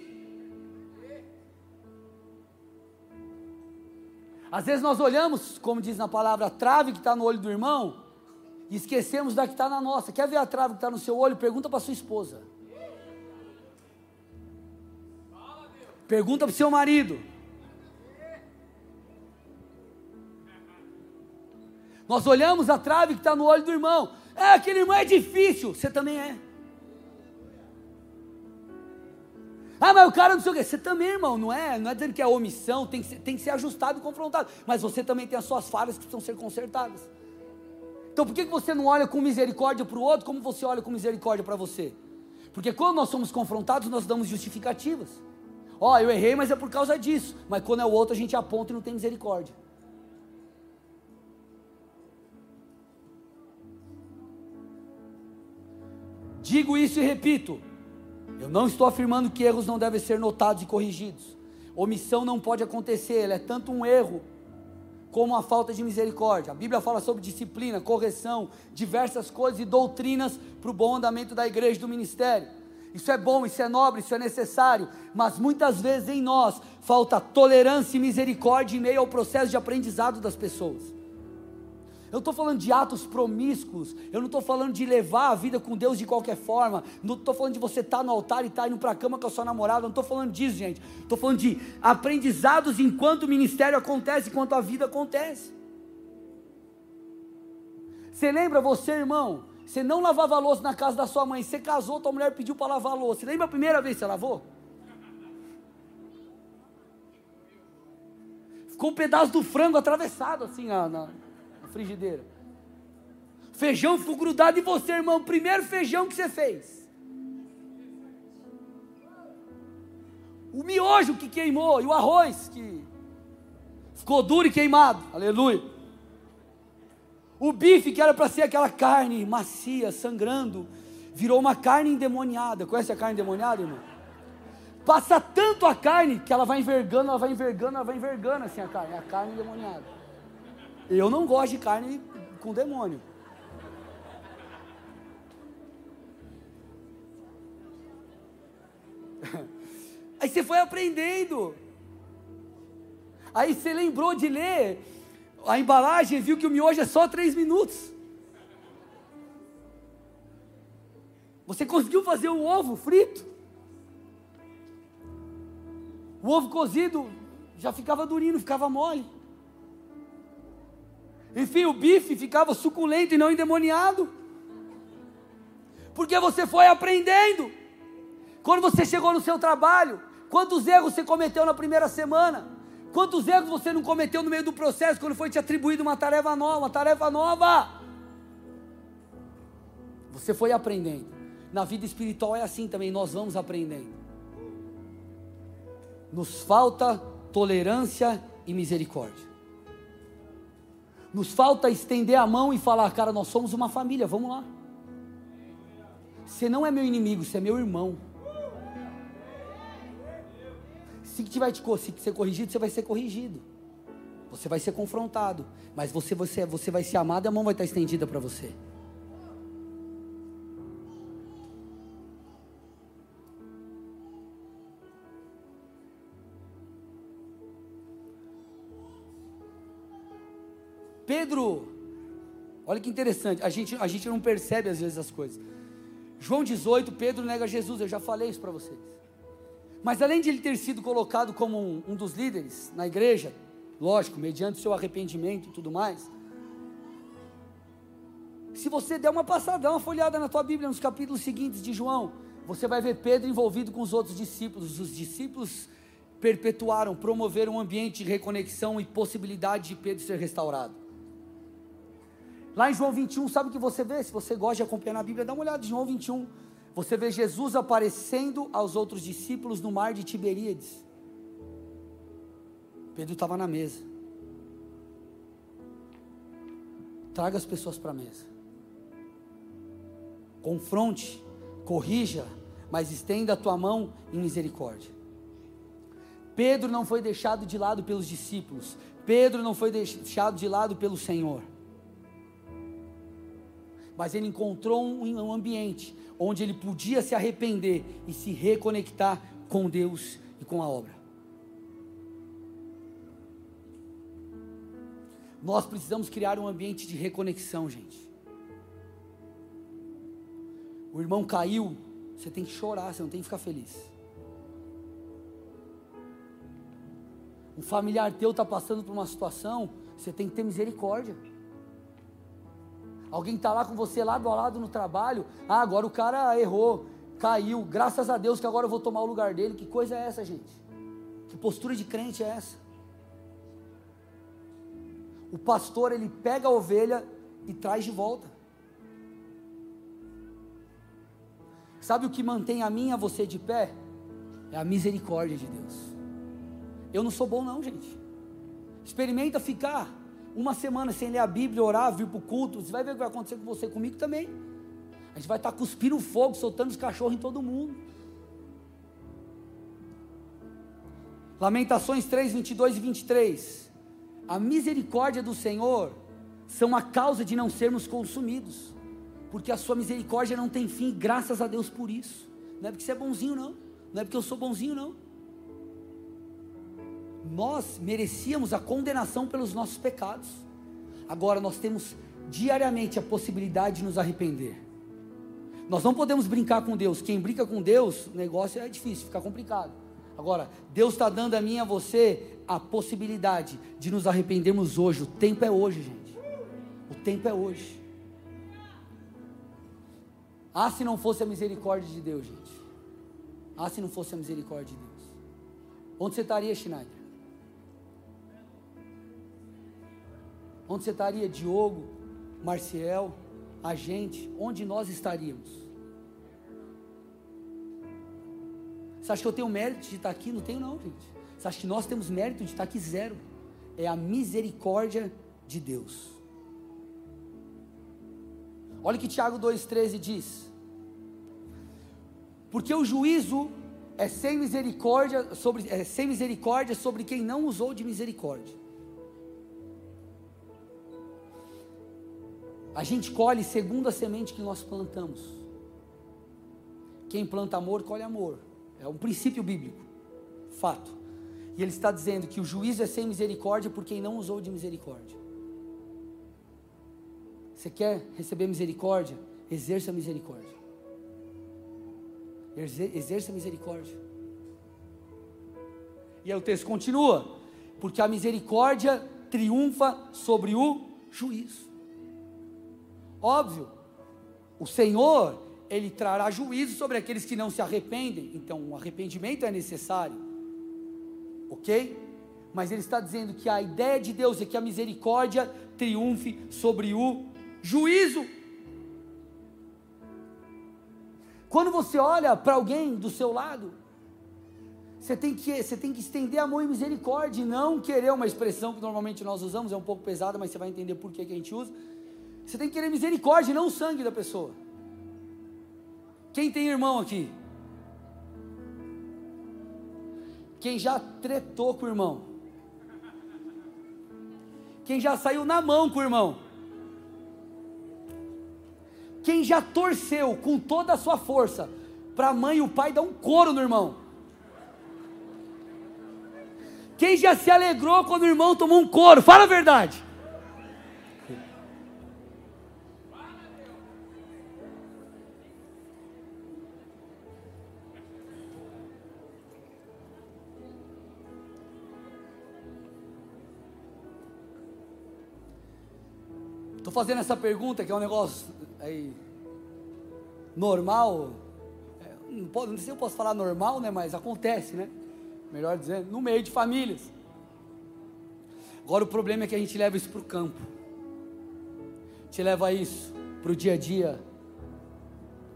Às vezes nós olhamos, como diz na palavra, a trave que está no olho do irmão, e esquecemos da que está na nossa. Quer ver a trave que está no seu olho? Pergunta para sua esposa. Pergunta para o seu marido. Nós olhamos a trave que está no olho do irmão. É, aquele irmão é difícil. Você também é. Ah, mas o cara não sei o quê. Você também, irmão, não é? Não é dizendo que é omissão, tem que, ser, tem que ser ajustado e confrontado. Mas você também tem as suas falhas que precisam ser consertadas. Então por que você não olha com misericórdia para o outro como você olha com misericórdia para você? Porque quando nós somos confrontados, nós damos justificativas. Ó, oh, eu errei, mas é por causa disso. Mas quando é o outro, a gente aponta e não tem misericórdia. Digo isso e repito: eu não estou afirmando que erros não devem ser notados e corrigidos. Omissão não pode acontecer, ela é tanto um erro como a falta de misericórdia. A Bíblia fala sobre disciplina, correção, diversas coisas e doutrinas para o bom andamento da igreja e do ministério. Isso é bom, isso é nobre, isso é necessário, mas muitas vezes em nós falta tolerância e misericórdia em meio ao processo de aprendizado das pessoas. Eu estou falando de atos promíscuos, eu não estou falando de levar a vida com Deus de qualquer forma, não estou falando de você estar tá no altar e estar tá indo para a cama com a sua namorada, não estou falando disso, gente. Estou falando de aprendizados enquanto o ministério acontece, enquanto a vida acontece. Você lembra, você, irmão, você não lavava louça na casa da sua mãe, você casou, tua mulher pediu para lavar louça. Você lembra a primeira vez que você lavou? Ficou um pedaço do frango atravessado assim na frigideira. Feijão ficou grudado em você, irmão. Primeiro feijão que você fez. O miojo que queimou e o arroz que ficou duro e queimado. Aleluia. O bife que era para ser aquela carne macia, sangrando, virou uma carne endemoniada. Conhece a carne endemoniada, irmão? Passa tanto a carne que ela vai envergando, ela vai envergando, ela vai envergando assim a carne. É a carne endemoniada. Eu não gosto de carne com demônio. *laughs* Aí você foi aprendendo. Aí você lembrou de ler a embalagem, viu que o miojo é só três minutos. Você conseguiu fazer o ovo frito? O ovo cozido já ficava durinho, ficava mole. Enfim, o bife ficava suculento e não endemoniado. Porque você foi aprendendo. Quando você chegou no seu trabalho, quantos erros você cometeu na primeira semana? Quantos erros você não cometeu no meio do processo quando foi te atribuído uma tarefa nova, uma tarefa nova? Você foi aprendendo. Na vida espiritual é assim também, nós vamos aprendendo. Nos falta tolerância e misericórdia. Nos falta estender a mão e falar, cara, nós somos uma família, vamos lá. Você não é meu inimigo, você é meu irmão. Se tiver te ser corrigido, você vai ser corrigido. Você vai ser confrontado. Mas você, você, você vai ser amado e a mão vai estar estendida para você. Pedro, olha que interessante, a gente, a gente não percebe às vezes as coisas. João 18, Pedro nega Jesus, eu já falei isso para vocês. Mas além de ele ter sido colocado como um, um dos líderes na igreja, lógico, mediante seu arrependimento e tudo mais, se você der uma passada, uma folhada na tua Bíblia nos capítulos seguintes de João, você vai ver Pedro envolvido com os outros discípulos. Os discípulos perpetuaram, promoveram um ambiente de reconexão e possibilidade de Pedro ser restaurado. Lá em João 21, sabe o que você vê? Se você gosta de acompanhar na Bíblia, dá uma olhada em João 21. Você vê Jesus aparecendo aos outros discípulos no mar de Tiberíades. Pedro estava na mesa. Traga as pessoas para a mesa. Confronte, corrija, mas estenda a tua mão em misericórdia. Pedro não foi deixado de lado pelos discípulos. Pedro não foi deixado de lado pelo Senhor mas ele encontrou um, ambiente onde ele podia se arrepender e se reconectar com Deus e com a obra. Nós precisamos criar um ambiente de reconexão, gente. O irmão caiu, você tem que chorar, você não tem que ficar feliz. Um familiar teu está passando por uma situação, você tem que ter misericórdia. Alguém está lá com você lado a lado no trabalho. Ah, agora o cara errou, caiu. Graças a Deus que agora eu vou tomar o lugar dele. Que coisa é essa, gente? Que postura de crente é essa? O pastor ele pega a ovelha e traz de volta. Sabe o que mantém a mim e a você de pé? É a misericórdia de Deus. Eu não sou bom não, gente. Experimenta ficar uma semana sem ler a Bíblia, orar, vir para o culto, você vai ver o que vai acontecer com você comigo também. A gente vai estar tá cuspindo fogo, soltando os cachorros em todo mundo. Lamentações 3, 22 e 23. A misericórdia do Senhor são a causa de não sermos consumidos, porque a sua misericórdia não tem fim, graças a Deus por isso. Não é porque você é bonzinho, não. Não é porque eu sou bonzinho, não nós merecíamos a condenação pelos nossos pecados. Agora nós temos diariamente a possibilidade de nos arrepender. Nós não podemos brincar com Deus. Quem brinca com Deus, o negócio é difícil, fica complicado. Agora, Deus está dando a mim e a você a possibilidade de nos arrependermos hoje. O tempo é hoje, gente. O tempo é hoje. Ah, se não fosse a misericórdia de Deus, gente. Ah, se não fosse a misericórdia de Deus. Onde você estaria, Schneider? Onde você estaria, Diogo, Marciel, a gente? Onde nós estaríamos? Você acha que eu tenho mérito de estar aqui? Não tenho, não, gente. Você acha que nós temos mérito de estar aqui? Zero. É a misericórdia de Deus. Olha o que Tiago 2,13 diz. Porque o juízo é sem misericórdia sobre, é sem misericórdia sobre quem não usou de misericórdia. A gente colhe segundo a semente que nós plantamos. Quem planta amor, colhe amor. É um princípio bíblico. Fato. E ele está dizendo que o juízo é sem misericórdia por quem não usou de misericórdia. Você quer receber misericórdia? Exerça misericórdia. Exerça misericórdia. E aí o texto continua: porque a misericórdia triunfa sobre o juízo. Óbvio, o Senhor, Ele trará juízo sobre aqueles que não se arrependem, então o arrependimento é necessário, ok? Mas Ele está dizendo que a ideia de Deus é que a misericórdia triunfe sobre o juízo. Quando você olha para alguém do seu lado, você tem, que, você tem que estender amor e misericórdia, e não querer uma expressão que normalmente nós usamos, é um pouco pesada, mas você vai entender por que, que a gente usa. Você tem que querer misericórdia, não o sangue da pessoa. Quem tem irmão aqui? Quem já tretou com o irmão? Quem já saiu na mão com o irmão? Quem já torceu com toda a sua força para a mãe e o pai dar um couro no irmão? Quem já se alegrou quando o irmão tomou um couro? Fala a verdade. Estou fazendo essa pergunta que é um negócio aí normal. É, não, pode, não sei se eu posso falar normal, né? Mas acontece, né? melhor dizendo, no meio de famílias. Agora o problema é que a gente leva isso para o campo, te leva isso para o dia a dia,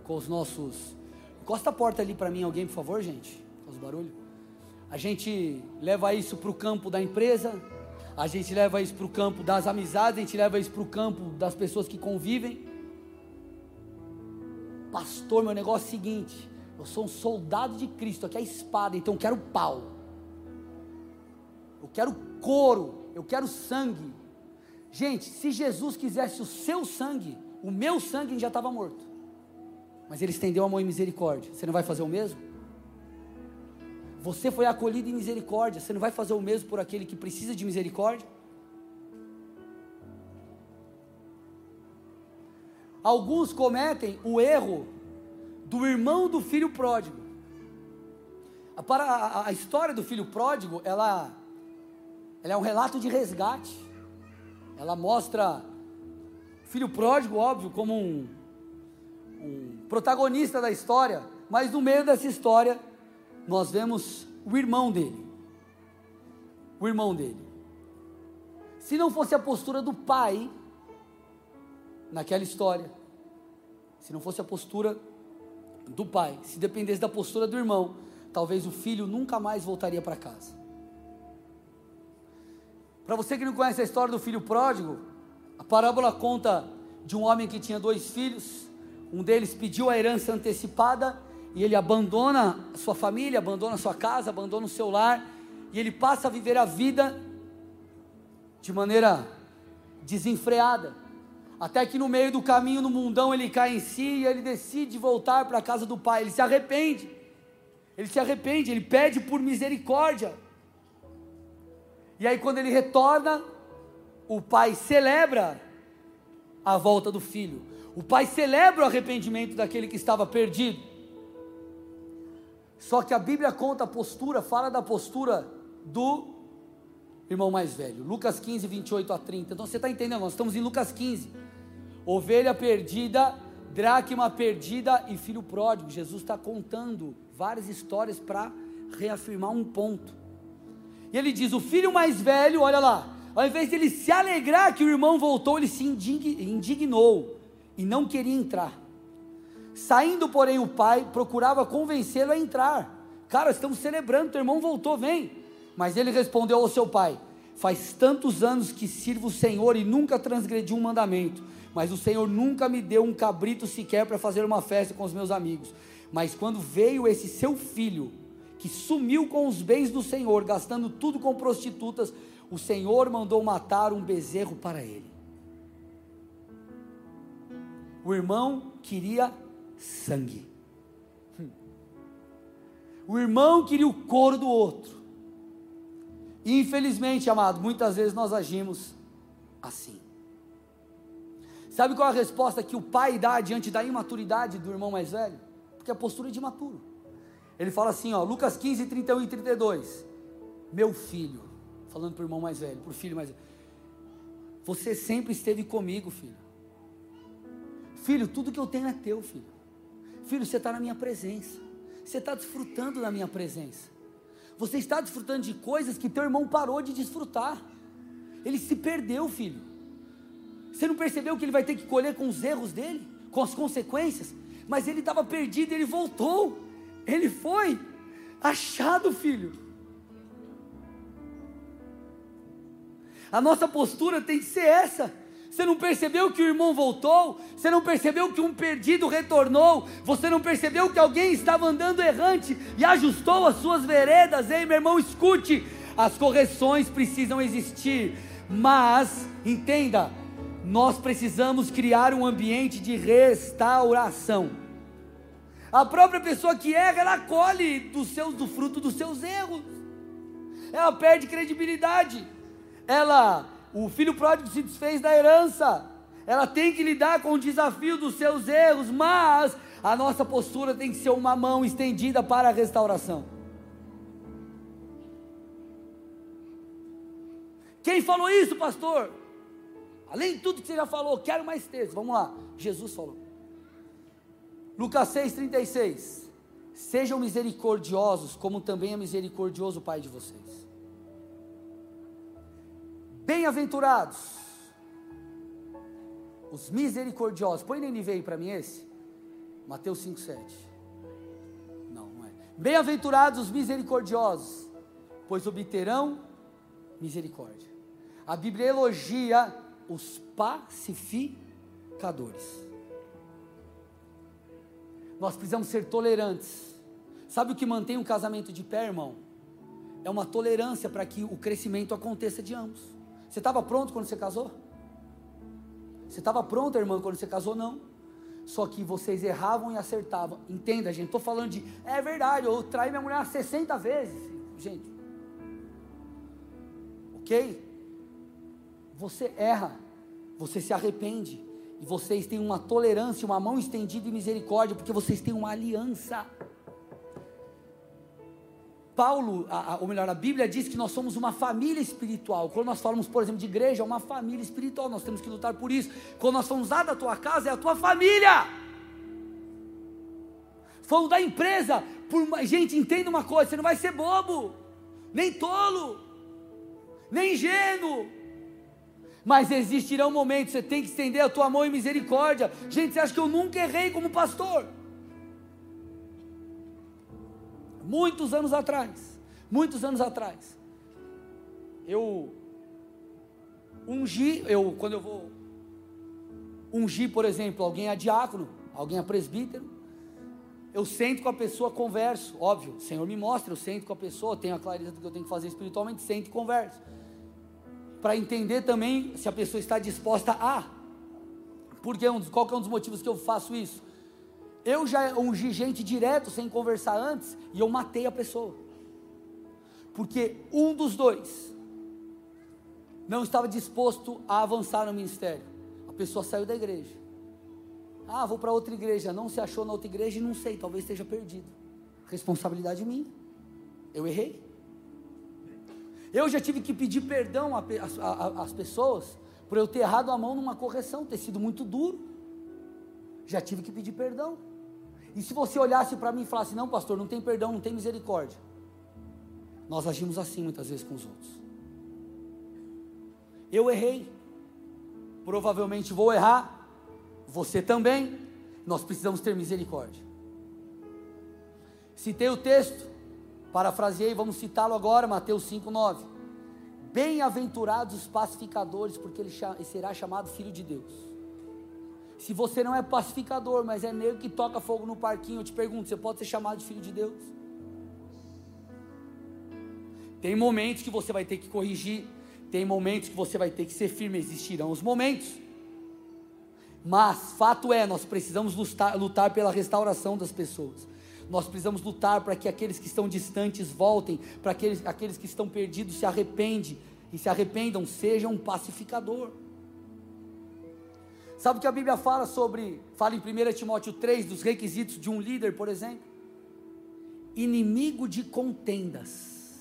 com os nossos. Encosta a porta ali para mim, alguém, por favor, gente, faz barulho. A gente leva isso para o campo da empresa, a gente leva isso para o campo das amizades, a gente leva isso para o campo das pessoas que convivem. Pastor, meu negócio é o seguinte: eu sou um soldado de Cristo, aqui é a espada, então eu quero pau. Eu quero couro, eu quero sangue. Gente, se Jesus quisesse o seu sangue, o meu sangue já estava morto. Mas ele estendeu a mão em misericórdia. Você não vai fazer o mesmo? Você foi acolhido em misericórdia. Você não vai fazer o mesmo por aquele que precisa de misericórdia? Alguns cometem o erro do irmão do filho pródigo. A, a, a história do filho pródigo, ela, ela é um relato de resgate. Ela mostra o filho pródigo, óbvio, como um, um protagonista da história, mas no meio dessa história nós vemos o irmão dele. O irmão dele. Se não fosse a postura do pai naquela história, se não fosse a postura do pai, se dependesse da postura do irmão, talvez o filho nunca mais voltaria para casa. Para você que não conhece a história do filho pródigo, a parábola conta de um homem que tinha dois filhos, um deles pediu a herança antecipada e ele abandona sua família, abandona sua casa, abandona o seu lar e ele passa a viver a vida de maneira desenfreada. Até que no meio do caminho, no mundão, ele cai em si e ele decide voltar para a casa do pai. Ele se arrepende. Ele se arrepende, ele pede por misericórdia. E aí, quando ele retorna, o pai celebra a volta do filho. O pai celebra o arrependimento daquele que estava perdido. Só que a Bíblia conta a postura, fala da postura do irmão mais velho. Lucas 15, 28 a 30. Então você está entendendo? Nós estamos em Lucas 15 ovelha perdida, dracma perdida e filho pródigo. Jesus está contando várias histórias para reafirmar um ponto. E ele diz: o filho mais velho, olha lá, ao invés de ele se alegrar que o irmão voltou, ele se indignou e não queria entrar. Saindo, porém, o pai procurava convencê-lo a entrar. Cara, estamos celebrando, teu irmão voltou, vem. Mas ele respondeu ao seu pai: Faz tantos anos que sirvo o Senhor e nunca transgredi um mandamento mas o Senhor nunca me deu um cabrito sequer para fazer uma festa com os meus amigos. Mas quando veio esse seu filho, que sumiu com os bens do Senhor, gastando tudo com prostitutas, o Senhor mandou matar um bezerro para ele. O irmão queria sangue. O irmão queria o couro do outro. Infelizmente, amado, muitas vezes nós agimos assim. Sabe qual é a resposta que o pai dá diante da imaturidade do irmão mais velho? Porque a postura é de imaturo. Ele fala assim, ó, Lucas 15, 31 e 32. Meu filho, falando para o irmão mais velho, para o filho mais velho, você sempre esteve comigo, filho. Filho, tudo que eu tenho é teu, filho. Filho, você está na minha presença. Você está desfrutando da minha presença. Você está desfrutando de coisas que teu irmão parou de desfrutar. Ele se perdeu, filho. Você não percebeu que ele vai ter que colher com os erros dele, com as consequências? Mas ele estava perdido, ele voltou. Ele foi achado, filho. A nossa postura tem que ser essa. Você não percebeu que o irmão voltou? Você não percebeu que um perdido retornou? Você não percebeu que alguém estava andando errante e ajustou as suas veredas? Ei, meu irmão, escute: as correções precisam existir, mas entenda, nós precisamos criar um ambiente de restauração. A própria pessoa que erra, ela colhe do, seus, do fruto dos seus erros. Ela perde credibilidade. Ela o filho pródigo se desfez da herança. Ela tem que lidar com o desafio dos seus erros, mas a nossa postura tem que ser uma mão estendida para a restauração. Quem falou isso, pastor? Além de tudo que você já falou, quero mais texto. Vamos lá. Jesus falou. Lucas 6,36. Sejam misericordiosos, como também é misericordioso o Pai de vocês. Bem-aventurados os misericordiosos. Põe na NVI para mim esse. Mateus 5,7. Não, não é. Bem-aventurados os misericordiosos, pois obterão misericórdia. A Bíblia elogia os pacificadores. Nós precisamos ser tolerantes. Sabe o que mantém um casamento de pé, irmão? É uma tolerância para que o crescimento aconteça de ambos. Você estava pronto quando você casou? Você estava pronto, irmã, quando você casou? Não. Só que vocês erravam e acertavam. Entenda, gente. Estou falando de. É verdade, eu traí minha mulher 60 vezes. Gente. Ok? Você erra. Você se arrepende. E vocês têm uma tolerância, uma mão estendida e misericórdia, porque vocês têm uma aliança. Paulo, a, a, ou melhor, a Bíblia diz que nós somos uma família espiritual. Quando nós falamos, por exemplo, de igreja, é uma família espiritual, nós temos que lutar por isso. Quando nós falamos lá da tua casa, é a tua família. Falamos da empresa, por, gente, entenda uma coisa: você não vai ser bobo, nem tolo, nem ingênuo. Mas existirão momentos, você tem que estender a tua mão em misericórdia. Gente, você acha que eu nunca errei como pastor? Muitos anos atrás, muitos anos atrás, eu ungi, eu quando eu vou ungir, por exemplo, alguém é diácono, alguém é presbítero, eu sento com a pessoa, converso, óbvio, o Senhor me mostra, eu sento com a pessoa, tenho a clareza do que eu tenho que fazer espiritualmente, sento e converso, para entender também se a pessoa está disposta a, porque qual que é um dos motivos que eu faço isso? Eu já ungi gente direto, sem conversar antes, e eu matei a pessoa. Porque um dos dois não estava disposto a avançar no ministério. A pessoa saiu da igreja. Ah, vou para outra igreja. Não se achou na outra igreja e não sei, talvez esteja perdido. Responsabilidade minha. Eu errei. Eu já tive que pedir perdão às pessoas por eu ter errado a mão numa correção, ter sido muito duro. Já tive que pedir perdão. E se você olhasse para mim e falasse: Não, pastor, não tem perdão, não tem misericórdia. Nós agimos assim muitas vezes com os outros. Eu errei. Provavelmente vou errar. Você também. Nós precisamos ter misericórdia. Citei o texto, parafraseei, vamos citá-lo agora, Mateus 5,9. Bem-aventurados os pacificadores, porque ele será chamado filho de Deus. Se você não é pacificador, mas é negro que toca fogo no parquinho, eu te pergunto: você pode ser chamado de filho de Deus? Tem momentos que você vai ter que corrigir, tem momentos que você vai ter que ser firme, existirão os momentos. Mas fato é, nós precisamos lutar, lutar pela restauração das pessoas. Nós precisamos lutar para que aqueles que estão distantes voltem, para aqueles, aqueles que estão perdidos se arrependem e se arrependam, seja um pacificador. Sabe o que a Bíblia fala sobre, fala em 1 Timóteo 3, dos requisitos de um líder, por exemplo? Inimigo de contendas.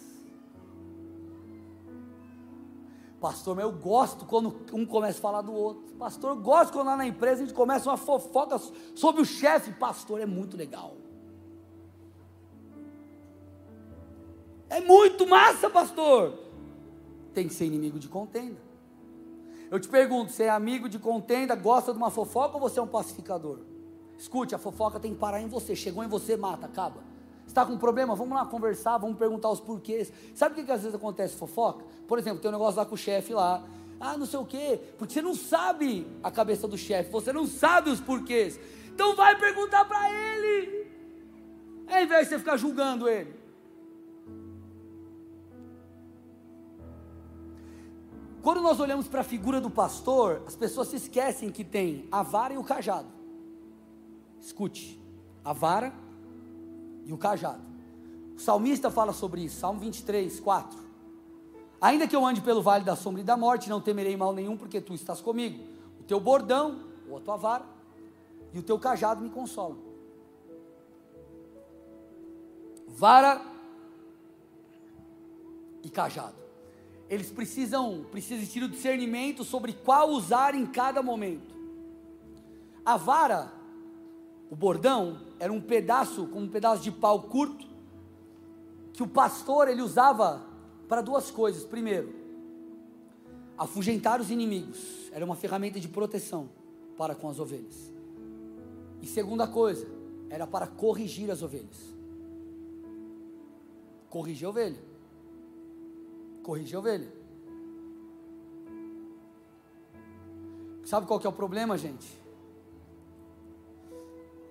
Pastor, mas eu gosto quando um começa a falar do outro. Pastor, eu gosto quando lá na empresa a gente começa uma fofoca sobre o chefe. Pastor, é muito legal. É muito massa, pastor tem que ser inimigo de contenda. Eu te pergunto, você é amigo de contenda, gosta de uma fofoca ou você é um pacificador? Escute, a fofoca tem que parar em você. Chegou em você, mata, acaba. Está com um problema? Vamos lá conversar, vamos perguntar os porquês. Sabe o que, que às vezes acontece fofoca? Por exemplo, tem um negócio lá com o chefe lá. Ah, não sei o quê. Porque você não sabe a cabeça do chefe, você não sabe os porquês. Então vai perguntar para ele. Ao invés de você ficar julgando ele. Quando nós olhamos para a figura do pastor, as pessoas se esquecem que tem a vara e o cajado. Escute, a vara e o cajado. O salmista fala sobre isso, Salmo 23, 4. Ainda que eu ande pelo vale da sombra e da morte, não temerei mal nenhum, porque tu estás comigo. O teu bordão, ou a tua vara, e o teu cajado me consolam. Vara e cajado eles precisam, precisa existir o discernimento sobre qual usar em cada momento. A vara, o bordão, era um pedaço, como um pedaço de pau curto, que o pastor ele usava para duas coisas. Primeiro, afugentar os inimigos, era uma ferramenta de proteção para com as ovelhas. E segunda coisa, era para corrigir as ovelhas. Corrigir a ovelha corrigir a ovelha. Sabe qual que é o problema, gente?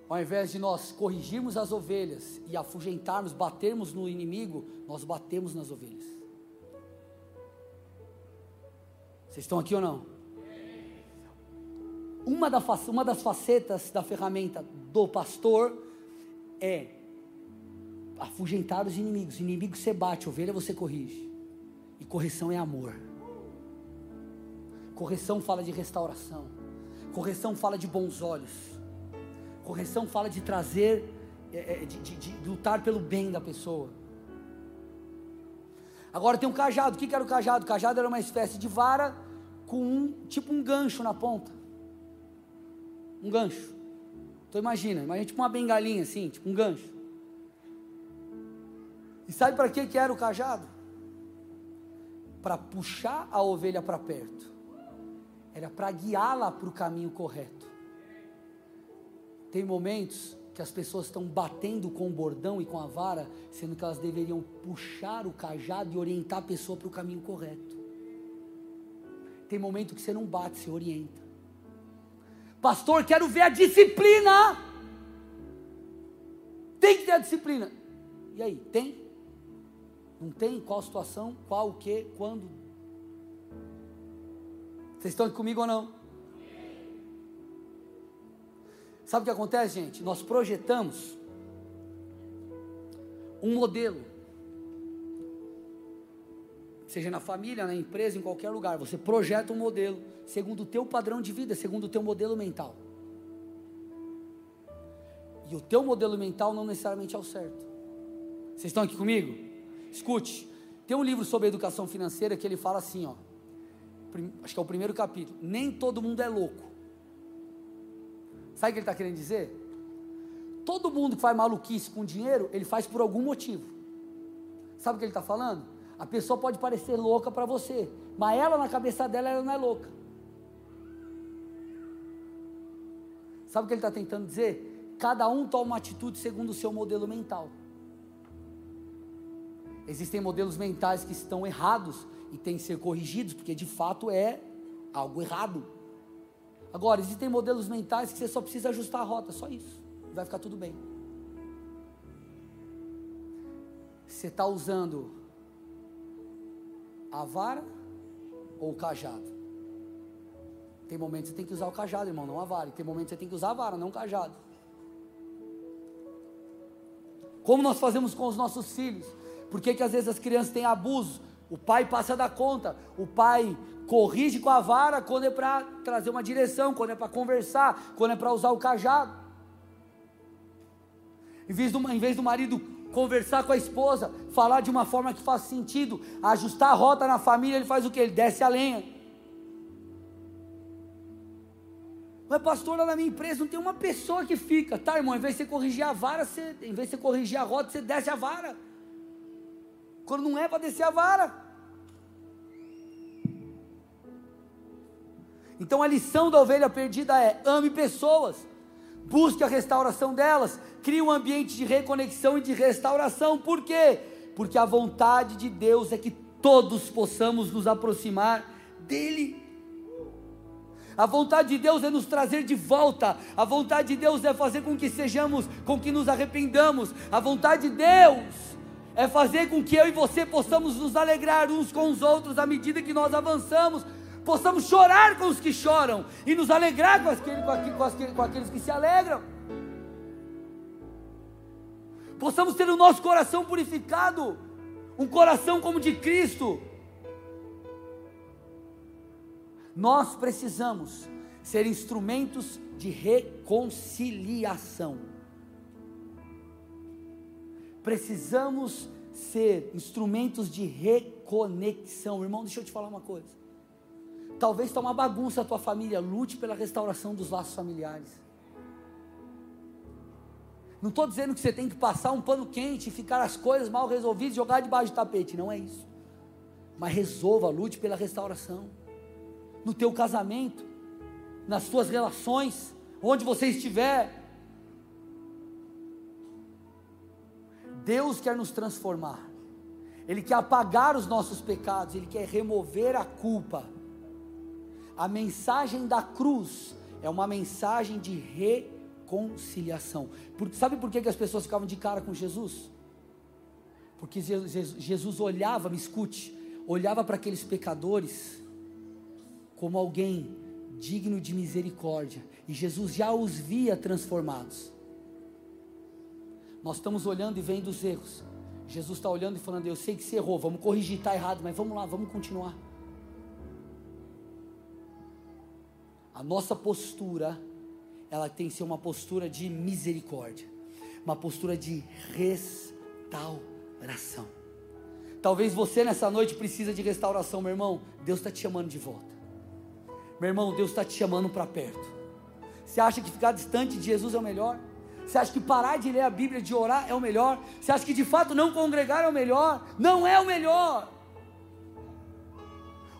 Ao invés de nós corrigirmos as ovelhas e afugentarmos, batermos no inimigo, nós batemos nas ovelhas. Vocês estão aqui ou não? Uma, da, uma das facetas da ferramenta do pastor é afugentar os inimigos. Inimigo você bate, ovelha você corrige. E correção é amor. Correção fala de restauração. Correção fala de bons olhos. Correção fala de trazer, é, é, de, de, de, lutar pelo bem da pessoa. Agora tem um cajado. O que, era o cajado? O cajado era uma espécie de vara com um, tipo um gancho na ponta. Um gancho. Então imagina, imagina tipo uma bengalinha assim, tipo um gancho. E sabe para que era o cajado? Para puxar a ovelha para perto, era para guiá-la para o caminho correto. Tem momentos que as pessoas estão batendo com o bordão e com a vara, sendo que elas deveriam puxar o cajado e orientar a pessoa para o caminho correto. Tem momento que você não bate, você orienta. Pastor, quero ver a disciplina. Tem que ter a disciplina. E aí, tem? Não tem qual situação, qual o que, quando. Vocês estão aqui comigo ou não? Sabe o que acontece, gente? Nós projetamos um modelo. Seja na família, na empresa, em qualquer lugar. Você projeta um modelo segundo o teu padrão de vida, segundo o teu modelo mental. E o teu modelo mental não necessariamente é o certo. Vocês estão aqui comigo? Escute, tem um livro sobre educação financeira que ele fala assim, ó. Acho que é o primeiro capítulo. Nem todo mundo é louco. Sabe o que ele está querendo dizer? Todo mundo que faz maluquice com dinheiro, ele faz por algum motivo. Sabe o que ele está falando? A pessoa pode parecer louca para você, mas ela na cabeça dela ela não é louca. Sabe o que ele está tentando dizer? Cada um toma uma atitude segundo o seu modelo mental. Existem modelos mentais que estão errados e têm que ser corrigidos, porque de fato é algo errado. Agora, existem modelos mentais que você só precisa ajustar a rota, só isso. Vai ficar tudo bem. Você está usando a vara ou o cajado? Tem momentos que você tem que usar o cajado, irmão, não a vara. E tem momentos que você tem que usar a vara, não o cajado. Como nós fazemos com os nossos filhos? Por que, que às vezes as crianças têm abuso? O pai passa da conta, o pai corrige com a vara quando é para trazer uma direção, quando é para conversar, quando é para usar o cajado. Em vez, do, em vez do marido conversar com a esposa, falar de uma forma que faça sentido, ajustar a rota na família, ele faz o que? Ele desce a lenha. Mas pastor, lá na minha empresa não tem uma pessoa que fica, tá irmão? Em vez de você corrigir a vara, você, em vez de você corrigir a rota, você desce a vara. Quando não é para descer a vara. Então a lição da ovelha perdida é: ame pessoas, busque a restauração delas, crie um ambiente de reconexão e de restauração. Por quê? Porque a vontade de Deus é que todos possamos nos aproximar dEle. A vontade de Deus é nos trazer de volta. A vontade de Deus é fazer com que sejamos, com que nos arrependamos. A vontade de Deus é fazer com que eu e você possamos nos alegrar uns com os outros à medida que nós avançamos possamos chorar com os que choram e nos alegrar com, aquele, com, aquele, com, aquele, com aqueles que se alegram. Possamos ter o nosso coração purificado, um coração como de Cristo. Nós precisamos ser instrumentos de reconciliação. Precisamos ser instrumentos de reconexão. Irmão, deixa eu te falar uma coisa. Talvez está uma bagunça a tua família, lute pela restauração dos laços familiares. Não estou dizendo que você tem que passar um pano quente e ficar as coisas mal resolvidas e jogar debaixo do tapete, não é isso. Mas resolva, lute pela restauração. No teu casamento, nas tuas relações, onde você estiver. Deus quer nos transformar. Ele quer apagar os nossos pecados, ele quer remover a culpa. A mensagem da cruz é uma mensagem de reconciliação. Por, sabe por que, que as pessoas ficavam de cara com Jesus? Porque Jesus, Jesus olhava, me escute, olhava para aqueles pecadores como alguém digno de misericórdia, e Jesus já os via transformados. Nós estamos olhando e vendo os erros. Jesus está olhando e falando: Eu sei que você errou, vamos corrigir, está errado, mas vamos lá, vamos continuar. A nossa postura, ela tem que ser uma postura de misericórdia, uma postura de restauração. Talvez você nessa noite precisa de restauração, meu irmão. Deus está te chamando de volta. Meu irmão, Deus está te chamando para perto. Você acha que ficar distante de Jesus é o melhor? Você acha que parar de ler a Bíblia, de orar é o melhor? Você acha que de fato não congregar é o melhor? Não é o melhor.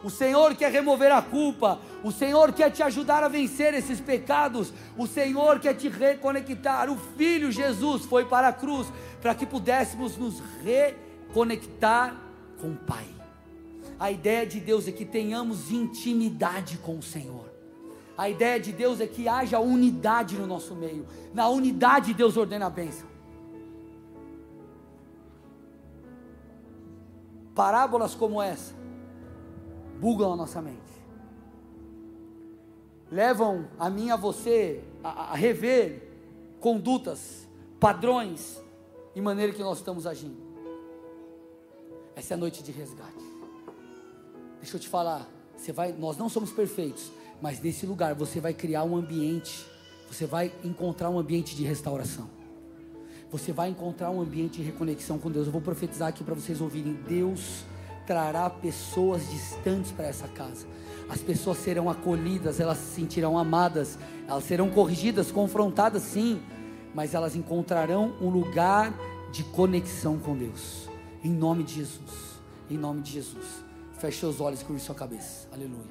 O Senhor quer remover a culpa. O Senhor quer te ajudar a vencer esses pecados. O Senhor quer te reconectar. O Filho Jesus foi para a cruz para que pudéssemos nos reconectar com o Pai. A ideia de Deus é que tenhamos intimidade com o Senhor. A ideia de Deus é que haja unidade no nosso meio. Na unidade, Deus ordena a bênção. Parábolas como essa bugam a nossa mente. Levam a mim a você a, a rever condutas, padrões e maneira que nós estamos agindo. Essa é a noite de resgate. Deixa eu te falar, você vai, nós não somos perfeitos, mas nesse lugar você vai criar um ambiente, você vai encontrar um ambiente de restauração. Você vai encontrar um ambiente de reconexão com Deus. Eu vou profetizar aqui para vocês ouvirem. Deus trará pessoas distantes para essa casa. As pessoas serão acolhidas, elas se sentirão amadas, elas serão corrigidas, confrontadas sim, mas elas encontrarão um lugar de conexão com Deus. Em nome de Jesus. Em nome de Jesus. Feche seus olhos e curve sua cabeça. Aleluia.